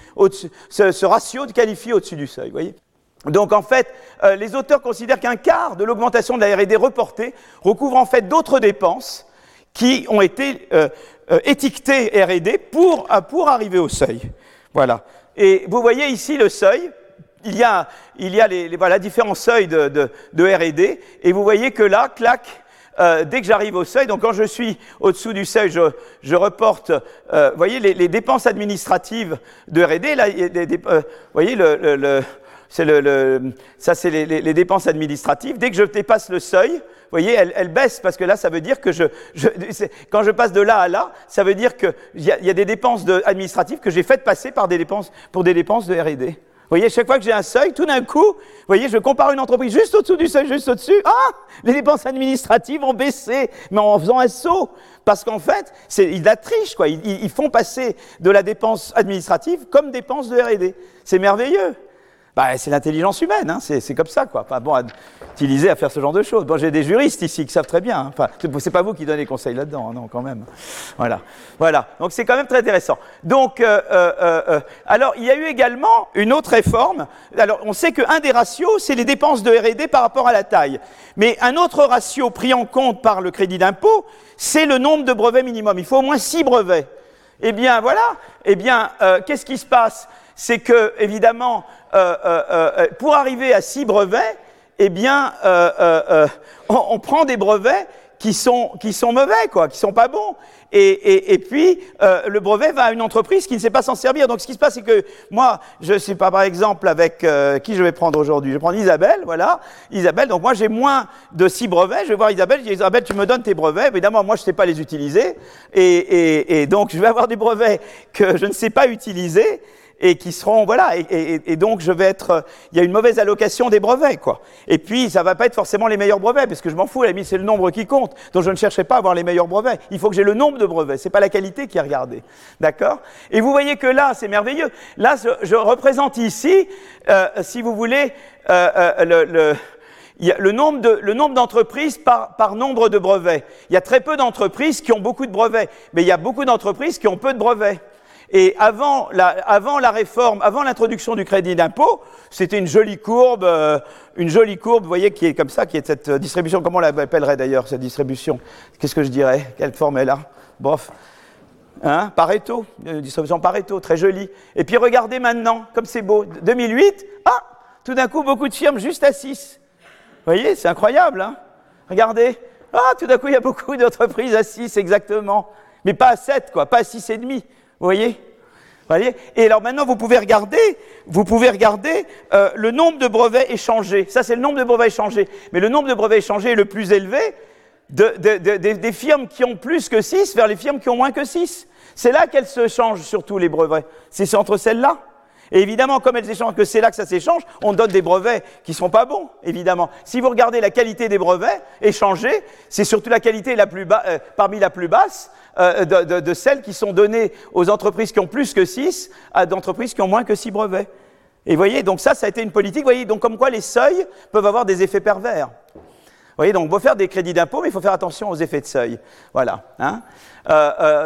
ce, ce ratio qualifie au-dessus du seuil, donc en fait, euh, les auteurs considèrent qu'un quart de l'augmentation de la R&D reportée recouvre en fait d'autres dépenses qui ont été euh, euh, étiquetées R&D pour, pour arriver au seuil. Voilà. Et vous voyez ici le seuil il y a, il y a les, voilà, différents seuils de, de R&D, et vous voyez que là, clac, euh, dès que j'arrive au seuil, donc quand je suis au-dessous du seuil, je, reporte, euh, voyez, les, dépenses administratives de R&D, là, euh, vous voyez, le, c'est le, ça c'est les, dépenses administratives. Dès que je dépasse le seuil, vous voyez, elle, elle baisse parce que là, ça veut dire que je, quand je passe de là à là, ça veut dire qu'il y, a, y a des dépenses administratives que j'ai faites passer par des dépenses, pour des dépenses de R&D. Vous voyez, chaque fois que j'ai un seuil, tout d'un coup, vous voyez, je compare une entreprise juste au-dessous du seuil, juste au-dessus. Ah, les dépenses administratives ont baissé, mais en faisant un saut. Parce qu'en fait, c'est, ils la trichent, quoi. Ils, ils, font passer de la dépense administrative comme dépense de R&D. C'est merveilleux. Bah, c'est l'intelligence humaine, hein, c'est comme ça, quoi. Pas bon à utiliser à faire ce genre de choses. Bon, j'ai des juristes ici qui savent très bien. Hein. Enfin, c'est pas vous qui donnez conseils là-dedans, non, quand même. Voilà, voilà. Donc c'est quand même très intéressant. Donc, euh, euh, euh, alors il y a eu également une autre réforme. Alors, on sait qu'un des ratios, c'est les dépenses de R&D par rapport à la taille. Mais un autre ratio pris en compte par le crédit d'impôt, c'est le nombre de brevets minimum. Il faut au moins six brevets. Eh bien, voilà. Eh bien, qu'est-ce qui se passe? C'est que, évidemment, euh, euh, euh, pour arriver à six brevets, eh bien, on, on, prend des brevets qui sont, qui sont mauvais, quoi, qui sont pas bons. Et, et, et puis, euh, le brevet va à une entreprise qui ne sait pas s'en servir. Donc, ce qui se passe, c'est que moi, je sais pas, par exemple, avec euh, qui je vais prendre aujourd'hui? Je vais prendre Isabelle, voilà. Isabelle, donc moi, j'ai moins de six brevets. Je vais voir Isabelle, je dis, Isabelle, tu me donnes tes brevets. Évidemment, moi, je ne sais pas les utiliser. Et, et, donc, je vais avoir des brevets que je ne sais pas utiliser et qui seront voilà et, donc je vais être il y a une mauvaise allocation des brevets quoi. Et puis ça va pas être forcément les meilleurs brevets parce que je m'en fous la limite c'est le nombre qui compte. Donc je ne chercherai pas à avoir les meilleurs brevets. Il faut que j'ai le nombre de brevets. C'est pas la qualité qui est regardée. D'accord? Et vous voyez que là c'est merveilleux. Là je, représente ici euh, si vous voulez euh, euh, le, le le nombre de, le nombre d'entreprises par, par nombre de brevets. Il y a très peu d'entreprises qui ont beaucoup de brevets, mais il y a beaucoup d'entreprises qui ont peu de brevets. Et avant la, réforme, avant l'introduction du crédit d'impôt, c'était une jolie courbe, euh, une jolie courbe, vous voyez, qui est comme ça, qui est cette distribution. Comment on l'appellerait d'ailleurs, cette distribution? Qu'est-ce que je dirais? Quelle forme elle a? Bof. Hein? Pareto, une distribution Pareto, très jolie. Et puis regardez maintenant, comme c'est beau. 2008, ah Tout d'un coup, beaucoup de firmes juste à 6. Vous voyez, c'est incroyable, hein? Regardez. Ah, tout d'un coup, il y a beaucoup d'entreprises à 6, exactement. Mais pas à 7, quoi, pas à 6,5. Vous voyez? Voyez? Et alors maintenant, vous pouvez regarder, vous pouvez regarder euh, le nombre de brevets échangés. Ça, c'est le nombre de brevets échangés. Mais le nombre de brevets échangés est le plus élevé de, de, de, des firmes qui ont plus que 6 vers les firmes qui ont moins que 6. C'est là qu'elles se changent surtout les brevets. C'est entre celles-là. Et évidemment, comme elles échangent, que c'est là que ça s'échange, on donne des brevets qui ne sont pas bons, évidemment. Si vous regardez la qualité des brevets échangés, c'est surtout la qualité euh, parmi la plus basse euh, de, celles qui sont données aux entreprises qui ont plus que 6 à d'entreprises qui ont moins que 6 brevets. Et vous voyez, donc ça, ça a été une politique, vous voyez, donc comme quoi les seuils peuvent avoir des effets pervers. Vous voyez, donc il faut faire des crédits d'impôt, mais il faut faire attention aux effets de seuil. Voilà. Hein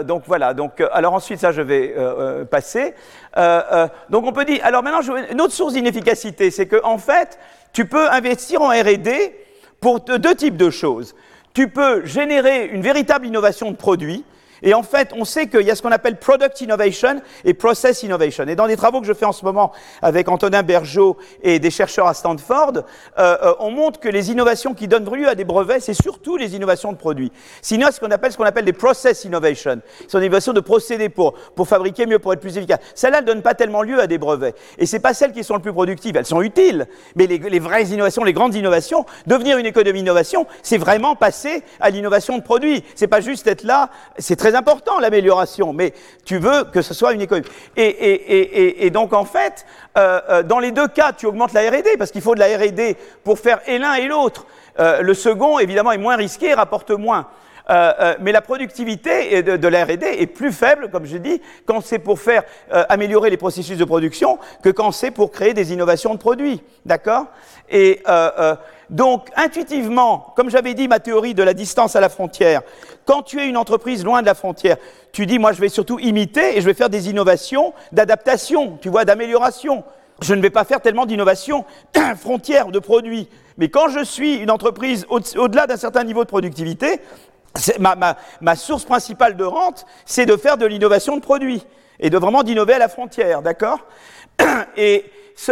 donc voilà. Donc, euh, alors ensuite, ça, je vais euh, euh passer. Euh, donc on peut dire. Alors maintenant, je, une autre source d'inefficacité, c'est que en fait, tu peux investir en R&D pour deux types de choses. Tu peux générer une véritable innovation de produit. Et en fait, on sait qu'il y a ce qu'on appelle product innovation et process innovation. Et dans des travaux que je fais en ce moment avec Antonin Bergeau et des chercheurs à Stanford, euh, euh, on montre que les innovations qui donnent lieu à des brevets, c'est surtout les innovations de produits. Sinon, ce qu'on appelle ce qu'on appelle des process innovation, ce sont des innovations de procédés pour, pour fabriquer mieux, pour être plus efficace. Celles-là ne donnent pas tellement lieu à des brevets. Et c'est pas celles qui sont les plus productives. Elles sont utiles, mais les, les vraies innovations, les grandes innovations, devenir une économie d'innovation, c'est vraiment passer à l'innovation de produits. C'est pas juste être là. C'est très important l'amélioration, mais tu veux que ce soit une économie. Et, donc en fait, euh, euh, dans les deux cas, tu augmentes la R&D parce qu'il faut de la R&D pour faire et l'un et l'autre. Euh, le second, évidemment, est moins risqué rapporte moins. Mais la productivité de, la R&D est plus faible, comme je dis, quand c'est pour faire améliorer les processus de production que quand c'est pour créer des innovations de produits. D'accord? Donc, intuitivement, comme j'avais dit, ma théorie de la distance à la frontière, quand tu es une entreprise loin de la frontière, tu dis, moi, je vais surtout imiter et je vais faire des innovations d'adaptation, tu vois, d'amélioration. Je ne vais pas faire tellement d'innovation frontière de produits. Mais quand je suis une entreprise au-delà d'un certain niveau de productivité, Ma, ma, source principale de rente, c'est de faire de l'innovation de produits et de vraiment d'innover à la frontière, d'accord? Et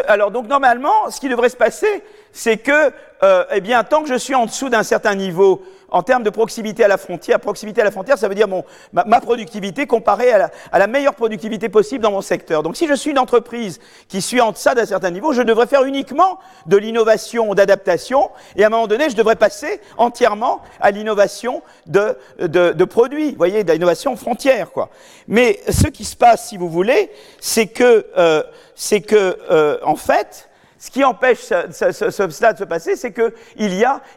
alors donc normalement, ce qui devrait se passer, c'est que, euh, eh bien, tant que je suis en dessous d'un certain niveau en termes de proximité à la frontière, proximité à la frontière, ça veut dire ma, productivité comparée à la, meilleure productivité possible dans mon secteur. Donc si je suis une entreprise qui suis en deçà d'un certain niveau, je devrais faire uniquement de l'innovation, d'adaptation, et à un moment donné, je devrais passer entièrement à l'innovation de, produits, vous voyez, de l'innovation frontière, quoi. Mais ce qui se passe, si vous voulez, c'est que, euh, c'est que, euh, en fait, ce qui empêche ce, ce, ce, cela de se passer, c'est qu'il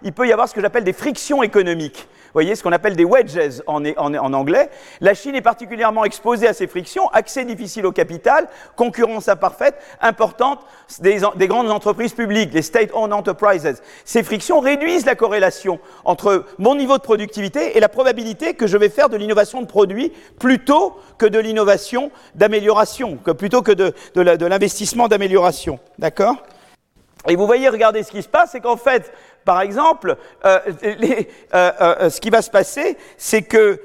il peut y avoir ce que j'appelle des frictions économiques. Vous voyez, ce qu'on appelle des wedges en, anglais. La Chine est particulièrement exposée à ces frictions, accès difficile au capital, concurrence imparfaite, importante des, des grandes entreprises publiques, les state-owned enterprises. Ces frictions réduisent la corrélation entre mon niveau de productivité et la probabilité que je vais faire de l'innovation de produits plutôt que de l'innovation d'amélioration, plutôt que de l'investissement d'amélioration. D'accord? Et vous voyez, regardez ce qui se passe, c'est qu'en fait, par exemple, euh, euh, euh, ce qui va se passer, c'est que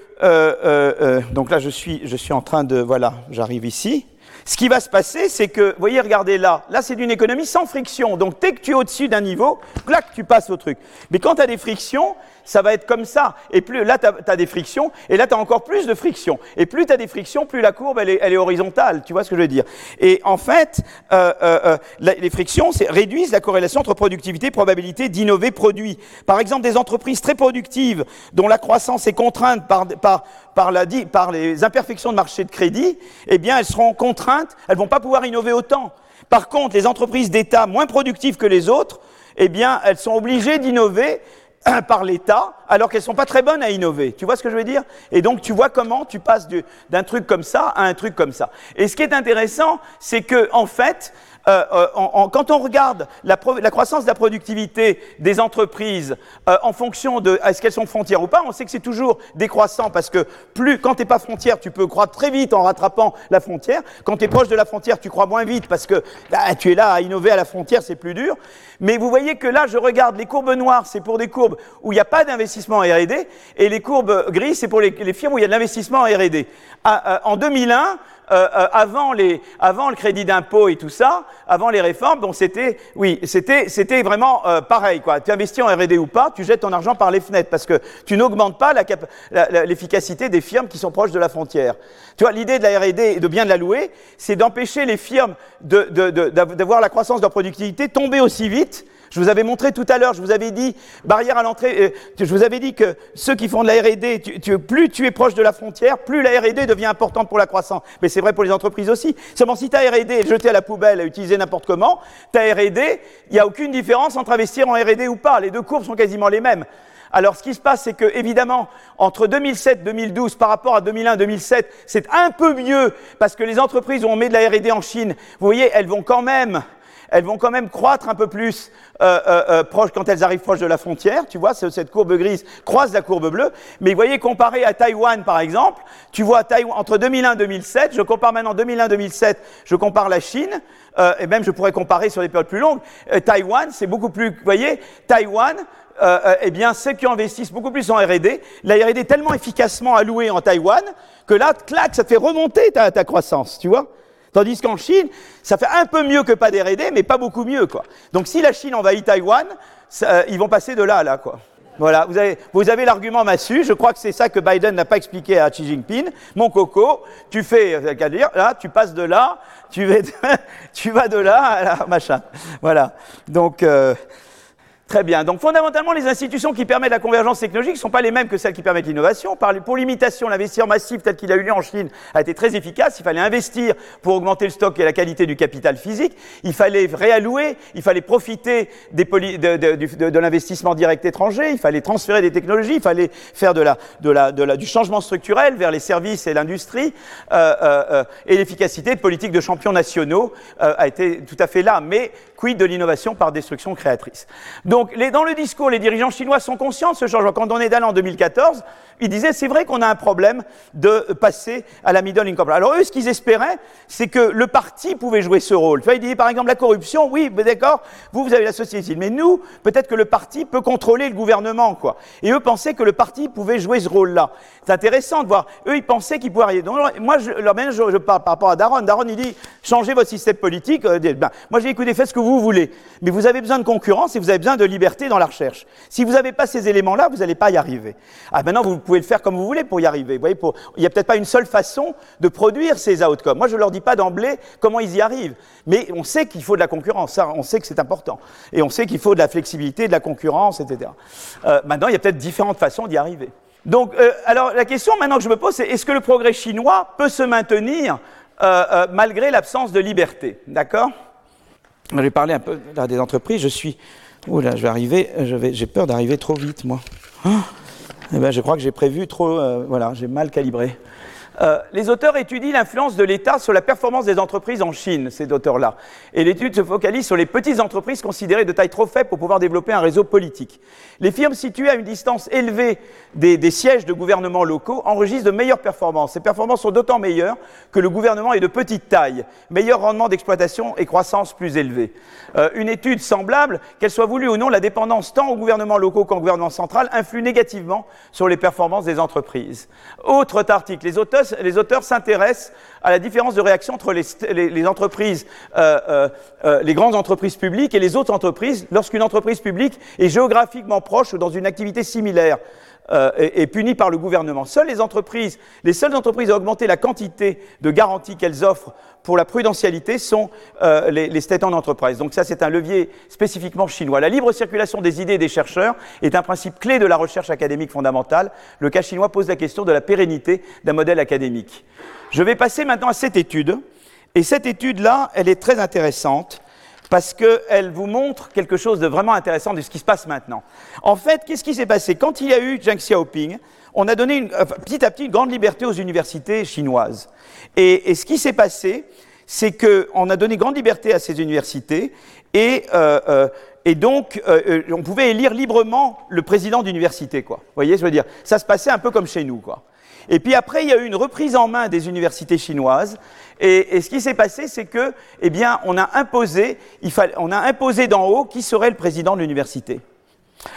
donc là, je suis, je suis en train de voilà, j'arrive ici. Ce qui va se passer, c'est que, vous voyez, regardez là, là c'est d'une économie sans friction. Donc dès que tu es au-dessus d'un niveau, clac, tu passes au truc. Mais quand tu as des frictions, ça va être comme ça. Et plus là, tu as, des frictions, et là, tu as encore plus de frictions. Et plus tu as des frictions, plus la courbe, elle est, elle est, horizontale. Tu vois ce que je veux dire? Et en fait, euh, euh, les frictions réduisent la corrélation entre productivité probabilité d'innover produit. Par exemple, des entreprises très productives, dont la croissance est contrainte par, par, par, la, par les imperfections de marché de crédit, eh bien, elles seront contraintes, elles vont pas pouvoir innover autant. Par contre, les entreprises d'État moins productives que les autres, eh bien, elles sont obligées d'innover par l'État, alors qu'elles sont pas très bonnes à innover. Tu vois ce que je veux dire? Et donc tu vois comment tu passes d'un truc comme ça à un truc comme ça. Et ce qui est intéressant, c'est que en fait, euh, euh, en, en, quand on regarde la, la, croissance de la productivité des entreprises euh, en fonction de est-ce qu'elles sont frontières ou pas, on sait que c'est toujours décroissant parce que plus quand tu n'es pas frontière, tu peux croître très vite en rattrapant la frontière. Quand tu es proche de la frontière, tu crois moins vite parce que bah, tu es là à innover à la frontière, c'est plus dur. Mais vous voyez que là, je regarde les courbes noires, c'est pour des courbes où il n'y a pas d'investissement en R&D, et les courbes grises, c'est pour les, les, firmes où il y a de l'investissement en R&D. En 2001, euh, euh, avant, les, avant le crédit d'impôt et tout ça, avant les réformes, bon, c'était, oui, c'était, vraiment euh, pareil, quoi. Tu investis en R&D ou pas, tu jettes ton argent par les fenêtres parce que tu n'augmentes pas l'efficacité des firmes qui sont proches de la frontière. Tu vois, l'idée de la R&D et de bien de la louer, c'est d'empêcher les firmes de, de, de, d'avoir la croissance de leur productivité tomber aussi vite je vous avais montré tout à l'heure, je vous avais dit, barrière à l'entrée, euh, je vous avais dit que ceux qui font de la R&D, plus tu es proche de la frontière, plus la R&D devient importante pour la croissance. Mais c'est vrai pour les entreprises aussi. Seulement si ta R&D est jetée à la poubelle, à utiliser n'importe comment, ta R&D, il n'y a aucune différence entre investir en R&D ou pas. Les deux courbes sont quasiment les mêmes. Alors, ce qui se passe, c'est que, évidemment, entre 2007 2012, par rapport à 2001 2007, c'est un peu mieux parce que les entreprises où on met de la R&D en Chine, vous voyez, elles vont quand même elles vont quand même croître un peu plus euh, euh, euh, proche, quand elles arrivent proche de la frontière. Tu vois, cette courbe grise croise la courbe bleue. Mais vous voyez, comparé à Taïwan, par exemple, tu vois Taïwan, entre 2001 et 2007, je compare maintenant 2001-2007, je compare la Chine, euh, et même je pourrais comparer sur des périodes plus longues. Euh, Taïwan, c'est beaucoup plus, vous voyez, Taïwan, eh bien, ceux qui investissent beaucoup plus en R&D, la R&D est tellement efficacement allouée en Taïwan que là, clac, ça te fait remonter ta, ta croissance, tu vois Tandis qu'en Chine, ça fait un peu mieux que pas d'R&D, mais pas beaucoup mieux. Donc si la Chine envahit Taïwan, ils vont passer de là à là, quoi. Voilà, vous avez, l'argument massu. Je crois que c'est ça que Biden n'a pas expliqué à Xi Jinping. Mon coco, tu fais, euh, qu'à dire, là, tu passes de là, tu, vas, tu vas de là à là, machin. Voilà. Donc, euh, Très bien. Donc fondamentalement, les institutions qui permettent la convergence technologique ne sont pas les mêmes que celles qui permettent l'innovation. Pour l'imitation, l'investissement massif tel qu'il a eu lieu en Chine a été très efficace. Il fallait investir pour augmenter le stock et la qualité du capital physique. Il fallait réallouer, il fallait profiter de, l'investissement direct étranger, il fallait transférer des technologies, il fallait faire de la, du changement structurel vers les services et l'industrie. Euh, euh, euh et l'efficacité de politiques de champions nationaux euh, a été tout à fait là. Mais quid de l'innovation par destruction créatrice donc, dans le discours, les dirigeants chinois sont conscients de ce changement. Quand on est allé en 2014, ils disaient c'est vrai qu'on a un problème de passer à la middle income. Alors eux, ce qu'ils espéraient, c'est que le parti pouvait jouer ce rôle. Vois, ils disaient par exemple la corruption, oui, d'accord, vous, vous avez la société civile, mais nous, peut-être que le parti peut contrôler le gouvernement, quoi. Et eux pensaient que le parti pouvait jouer ce rôle-là. C'est intéressant de voir. Eux, ils pensaient qu'ils pouvaient arriver. Donc, moi, je, leur je, je, parle par rapport à Daron. Daron, il dit changez votre système politique. Euh, ben, moi, j'ai écouté, faites ce que vous voulez. Mais vous avez besoin de concurrence et vous avez besoin de liberté dans la recherche. Si vous n'avez pas ces éléments-là, vous n'allez pas y arriver. Ah, maintenant, vous pouvez le faire comme vous voulez pour y arriver. Vous voyez, il n'y a peut-être pas une seule façon de produire ces outcomes. Moi, je ne leur dis pas d'emblée comment ils y arrivent. Mais on sait qu'il faut de la concurrence. Ça, on sait que c'est important. Et on sait qu'il faut de la flexibilité, de la concurrence, etc. Euh, maintenant, il y a peut-être différentes façons d'y arriver. Donc, euh, alors, la question maintenant que je me pose, c'est est-ce que le progrès chinois peut se maintenir euh, malgré l'absence de liberté? D'accord? Je vais parler un peu des entreprises. Je suis Oh là, je vais arriver, j'ai peur d'arriver trop vite, moi. Oh, eh ben, je crois que j'ai prévu trop, euh, voilà, j'ai mal calibré. Euh, les auteurs étudient l'influence de l'État sur la performance des entreprises en Chine, ces auteurs-là. Et l'étude se focalise sur les petites entreprises considérées de taille trop faible pour pouvoir développer un réseau politique. Les firmes situées à une distance élevée des, sièges de gouvernements locaux enregistrent de meilleures performances. Ces performances sont d'autant meilleures que le gouvernement est de petite taille, meilleur rendement d'exploitation et croissance plus élevée. Euh, une étude semblable, qu'elle soit voulue ou non, la dépendance tant aux gouvernements locaux qu'au gouvernement central influe négativement sur les performances des entreprises. Autre article, les auteurs les auteurs s'intéressent à la différence de réaction entre les, entreprises, euh, euh, euh, les grandes entreprises publiques et les autres entreprises lorsqu'une entreprise publique est géographiquement proche ou dans une activité similaire. Est, punie par le gouvernement. Seules les entreprises, les seules entreprises à augmenter la quantité de garanties qu'elles offrent pour la prudentialité sont les, les state-owned enterprises. Donc ça, c'est un levier spécifiquement chinois. La libre circulation des idées et des chercheurs est un principe clé de la recherche académique fondamentale. Le cas chinois pose la question de la pérennité d'un modèle académique. Je vais passer maintenant à cette étude. Et cette étude-là, elle est très intéressante parce qu'elle vous montre quelque chose de vraiment intéressant de ce qui se passe maintenant. En fait, qu'est-ce qui s'est passé? Quand il y a eu Zheng Xiaoping, on a donné petit à petit une grande liberté aux universités chinoises. Et, ce qui s'est passé, c'est qu'on a donné grande liberté à ces universités et, euh, euh, et donc euh, on pouvait élire librement le président d'université. Quoi. Vous voyez, je veux dire, ça se passait un peu comme chez nous. Quoi. Et puis après, il y a eu une reprise en main des universités chinoises. Et, ce qui s'est passé, c'est que, eh bien, on a imposé, il on a imposé d'en haut qui serait le président de l'université.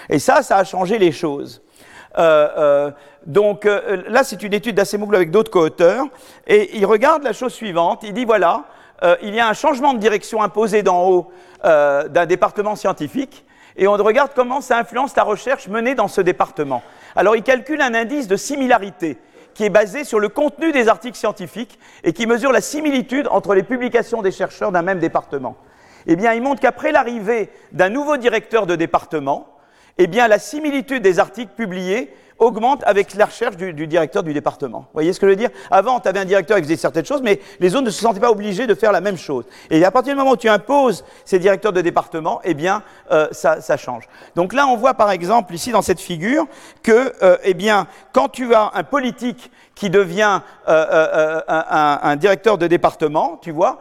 Et ça, ça a changé les choses. Euh, euh, donc euh, là, c'est une étude d'Assemoglu avec d'autres co-auteurs, et il regarde la chose suivante. Il dit voilà, il y a un changement de direction imposé d'en haut d'un département scientifique, et on regarde comment ça influence la recherche menée dans ce département. Alors, il calcule un indice de similarité qui est basé sur le contenu des articles scientifiques et qui mesure la similitude entre les publications des chercheurs d'un même département. Eh bien, il montre qu'après l'arrivée d'un nouveau directeur de département, eh bien, la similitude des articles publiés augmente avec la recherche du, directeur du département. Vous voyez ce que je veux dire? Avant, tu avais un directeur qui faisait certaines choses, mais les autres ne se sentaient pas obligés de faire la même chose. Et à partir du moment où tu imposes ces directeurs de département, eh bien, euh, ça, change. Donc là, on voit par exemple ici dans cette figure que, euh, eh bien, quand tu as un politique qui devient euh, un, directeur de département, tu vois,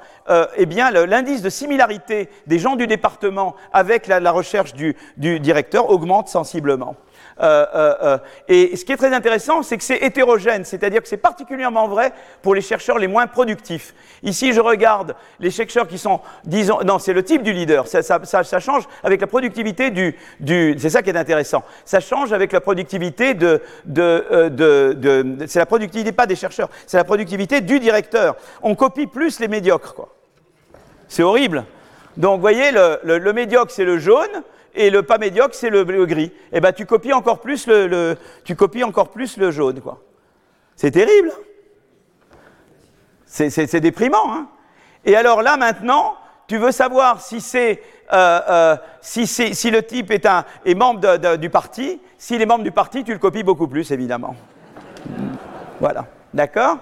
eh bien, l'indice de similarité des gens du département avec la, recherche du directeur augmente sensiblement. Euh, euh, euh, et ce qui est très intéressant, c'est que c'est hétérogène, c'est-à-dire que c'est particulièrement vrai pour les chercheurs les moins productifs. Ici, je regarde les chercheurs qui sont, disons, non, c'est le type du leader. Ça, change avec la productivité du, du c'est ça qui est intéressant. Ça change avec la productivité de, de, de, c'est la productivité pas des chercheurs, c'est la productivité du directeur. On copie plus les médiocres, quoi. C'est horrible. Donc, vous voyez, le médiocre, c'est le jaune et le pas médiocre, c'est le, gris. Eh ben, tu copies encore plus le, tu copies encore plus le jaune, quoi. C'est terrible. C'est déprimant. Hein et alors là, maintenant, tu veux savoir si c'est euh, euh, si, si, le type est, un, est membre du parti. S'il est membre du parti, tu le copies beaucoup plus, évidemment. Voilà. D'accord?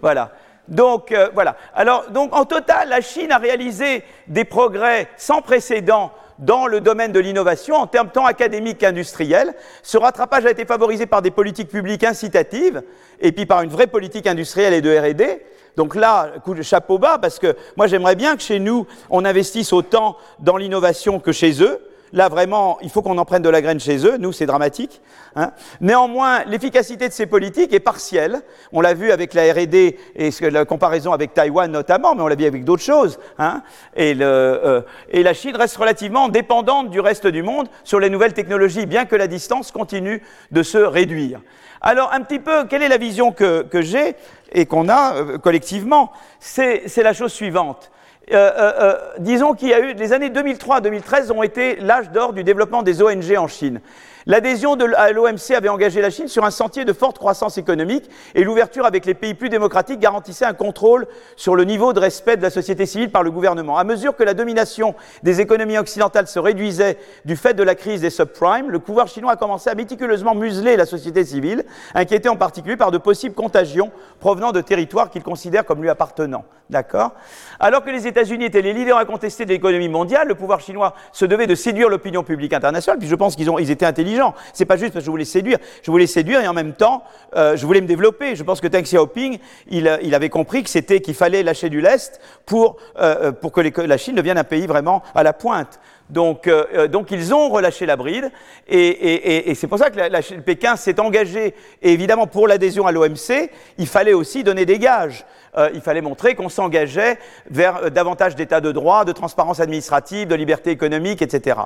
Voilà. Donc, euh, voilà. Alors, donc, en total, la Chine a réalisé des progrès sans précédent dans le domaine de l'innovation en termes tant académiques qu'industriels. Ce rattrapage a été favorisé par des politiques publiques incitatives et puis par une vraie politique industrielle et de R&D. Donc là, coup de chapeau bas, parce que moi j'aimerais bien que chez nous, on investisse autant dans l'innovation que chez eux. Là, vraiment, il faut qu'on en prenne de la graine chez eux. Nous, c'est dramatique. Hein. Néanmoins, l'efficacité de ces politiques est partielle. On l'a vu avec la R&D et la comparaison avec Taïwan notamment, mais on l'a vu avec d'autres choses. Hein. Et, le, euh, et, la Chine reste relativement dépendante du reste du monde sur les nouvelles technologies, bien que la distance continue de se réduire. Alors, un petit peu, quelle est la vision que, que j'ai et qu'on a euh, collectivement? C'est la chose suivante. Euh, euh, euh, disons qu'il y a eu, les années 2003-2013 ont été l'âge d'or du développement des ONG en Chine. L'adhésion à l'OMC avait engagé la Chine sur un sentier de forte croissance économique et l'ouverture avec les pays plus démocratiques garantissait un contrôle sur le niveau de respect de la société civile par le gouvernement. À mesure que la domination des économies occidentales se réduisait du fait de la crise des subprimes, le pouvoir chinois a commencé à méticuleusement museler la société civile, inquiété en particulier par de possibles contagions provenant de territoires qu'il considère comme lui appartenant. D'accord? Alors que les États-Unis étaient les leaders incontestés de l'économie mondiale, le pouvoir chinois se devait de séduire l'opinion publique internationale, puis je pense qu'ils ils étaient intelligents c'est pas juste parce que je voulais séduire. Je voulais séduire et en même temps, euh, je voulais me développer. Je pense que Deng Xiaoping, il, euh, il avait compris que c'était qu'il fallait lâcher du lest pour, euh, pour que la Chine devienne un pays vraiment à la pointe. Donc, donc, ils ont relâché la bride, et, c'est pour ça que la, Pékin s'est engagé, et évidemment pour l'adhésion à l'OMC, il fallait aussi donner des gages. Euh, il fallait montrer qu'on s'engageait vers euh, davantage d'état de droit, de transparence administrative, de liberté économique, etc.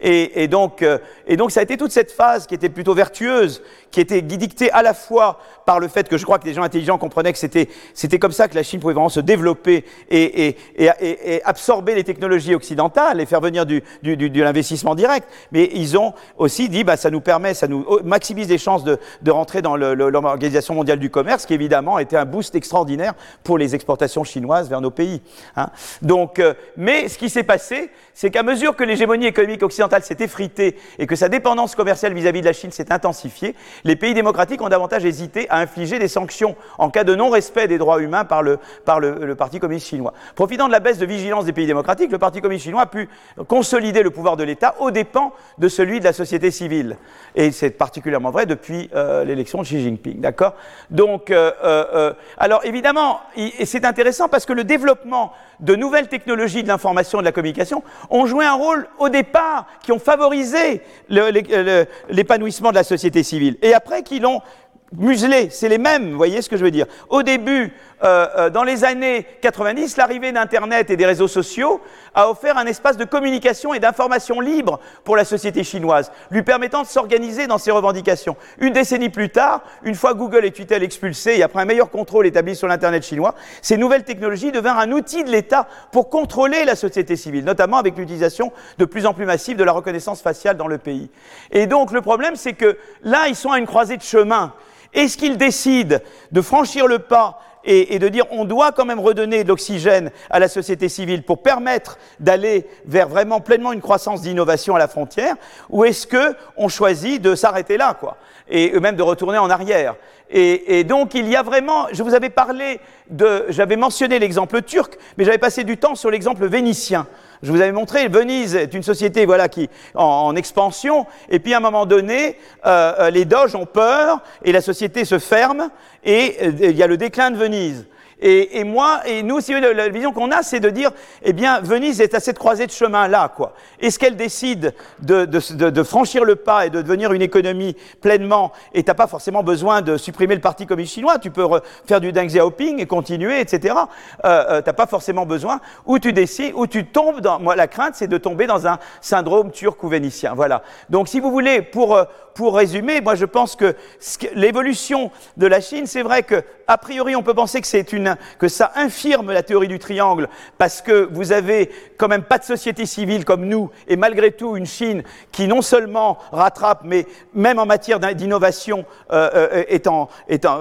Et, donc, euh, et donc ça a été toute cette phase qui était plutôt vertueuse, qui était dictée à la fois par le fait que je crois que les gens intelligents comprenaient que c'était, c'était comme ça que la Chine pouvait vraiment se développer et, et, absorber les technologies occidentales et faire venir du, du, du, de l'investissement direct. Mais ils ont aussi dit, bah, ça nous permet, ça nous maximise les chances de, de rentrer dans l'Organisation mondiale du commerce, qui évidemment été un boost extraordinaire pour les exportations chinoises vers nos pays. Hein. Donc, euh, mais ce qui s'est passé, c'est qu'à mesure que l'hégémonie économique occidentale s'est effritée et que sa dépendance commerciale vis-à-vis de la Chine s'est intensifiée, les pays démocratiques ont davantage hésité à infliger des sanctions en cas de non-respect des droits humains par, le, par le, Parti communiste chinois. Profitant de la baisse de vigilance des pays démocratiques, le Parti communiste chinois a pu consolider le pouvoir de l'État aux dépens de celui de la société civile. Et c'est particulièrement vrai depuis euh, l'élection de Xi Jinping. D'accord? Donc, euh, alors évidemment, c'est intéressant parce que le développement de nouvelles technologies de l'information et de la communication ont joué un rôle au départ, qui ont favorisé l'épanouissement de la société civile, et après qui l'ont muselé, c'est les mêmes, vous voyez ce que je veux dire. Au début, euh, euh, dans les années 90, l'arrivée d'Internet et des réseaux sociaux a offert un espace de communication et d'information libre pour la société chinoise, lui permettant de s'organiser dans ses revendications. Une décennie plus tard, une fois Google et Twitter expulsés et après un meilleur contrôle établi sur l'Internet chinois, ces nouvelles technologies devinrent un outil de l'État pour contrôler la société civile, notamment avec l'utilisation de plus en plus massive de la reconnaissance faciale dans le pays. Et donc le problème, c'est que là, ils sont à une croisée de chemin. Est-ce qu'ils décident de franchir le pas et, de dire on doit quand même redonner de l'oxygène à la société civile pour permettre d'aller vers vraiment pleinement une croissance d'innovation à la frontière, ou est-ce que on choisit de s'arrêter là, quoi, et même de retourner en arrière et, et, donc il y a vraiment, je vous avais parlé de, j'avais mentionné l'exemple turc, mais j'avais passé du temps sur l'exemple vénitien. Je vous avais montré, Venise est une société voilà qui en, expansion, et puis à un moment donné, euh, euh les doges ont peur et la société se ferme et euh, il y a le déclin de Venise. Et, moi, et nous, si la, vision qu'on a, c'est de dire, eh bien, Venise est à cette croisée de chemin-là, quoi. Est-ce qu'elle décide de, de, de, franchir le pas et de devenir une économie pleinement, et t'as pas forcément besoin de supprimer le Parti communiste chinois, tu peux faire du Deng Xiaoping et continuer, etc. Euh, euh, t'as pas forcément besoin, ou tu décides, ou tu tombes dans, moi, la crainte, c'est de tomber dans un syndrome turc ou vénitien, voilà. Donc, si vous voulez, pour, euh, pour résumer, moi, je pense que l'évolution de la Chine, c'est vrai que, a priori, on peut penser que c'est une que ça infirme la théorie du triangle, parce que vous avez quand même pas de société civile comme nous, et malgré tout une Chine qui non seulement rattrape, mais même en matière d'innovation euh, euh est, en,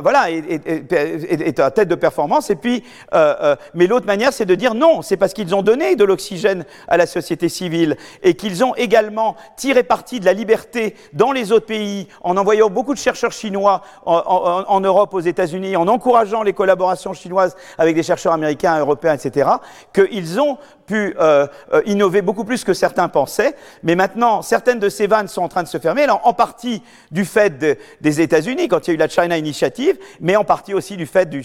voilà, est, est, à tête de performance. Et puis, euh, euh, mais l'autre manière, c'est de dire non, c'est parce qu'ils ont donné de l'oxygène à la société civile et qu'ils ont également tiré parti de la liberté dans les autres pays en envoyant beaucoup de chercheurs chinois en, en, en Europe, aux États-Unis, en encourageant les collaborations chinoises avec des chercheurs américains, européens, etc., qu'ils ont pu euh, euh, innover beaucoup plus que certains pensaient. Mais maintenant, certaines de ces vannes sont en train de se fermer, en partie du fait des États-Unis, quand il y a eu la China Initiative, mais en partie aussi du fait du,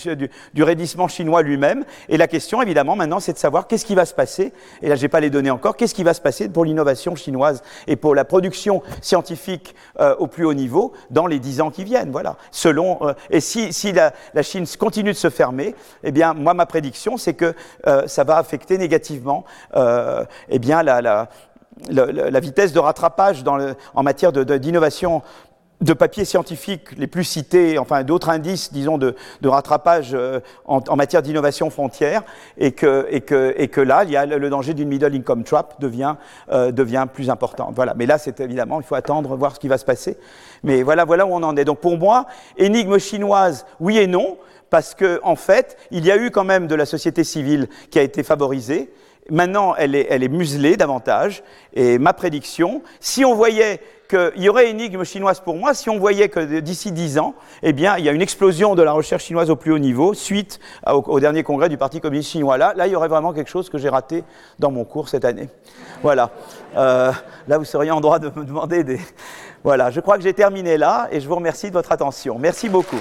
du, raidissement chinois lui-même. Et la question, évidemment, maintenant, c'est de savoir qu'est-ce qui va se passer, et là, j'ai pas les données encore, qu'est-ce qui va se passer pour l'innovation chinoise et pour la production scientifique euh, au plus haut niveau dans les dix ans qui viennent? Voilà. Selon, et si, la, Chine continue de se fermer, eh bien, moi, ma prédiction, c'est que ça va affecter négativement euh, eh bien, la, vitesse de rattrapage en matière d'innovation de, de papiers scientifiques les plus cités, enfin d'autres indices, disons, de, de rattrapage euh, en, matière d'innovation frontière, et que, que, que là, il y a le danger d'une middle income trap devient, euh, devient plus important. Voilà. Mais là, c'est évidemment, il faut attendre, voir ce qui va se passer. Mais voilà, voilà où on en est. Donc pour moi, énigme chinoise, oui et non parce qu'en en fait, il y a eu quand même de la société civile qui a été favorisée. Maintenant, elle est, muselée davantage. Et ma prédiction, si on voyait qu'il y aurait une énigme chinoise pour moi, si on voyait que d'ici dix ans, eh bien, il y a une explosion de la recherche chinoise au plus haut niveau, suite au, dernier congrès du Parti communiste chinois. Là, là, il y aurait vraiment quelque chose que j'ai raté dans mon cours cette année. Voilà. Euh, là, vous seriez en droit de me demander des. Voilà. Je crois que j'ai terminé là, et je vous remercie de votre attention. Merci beaucoup.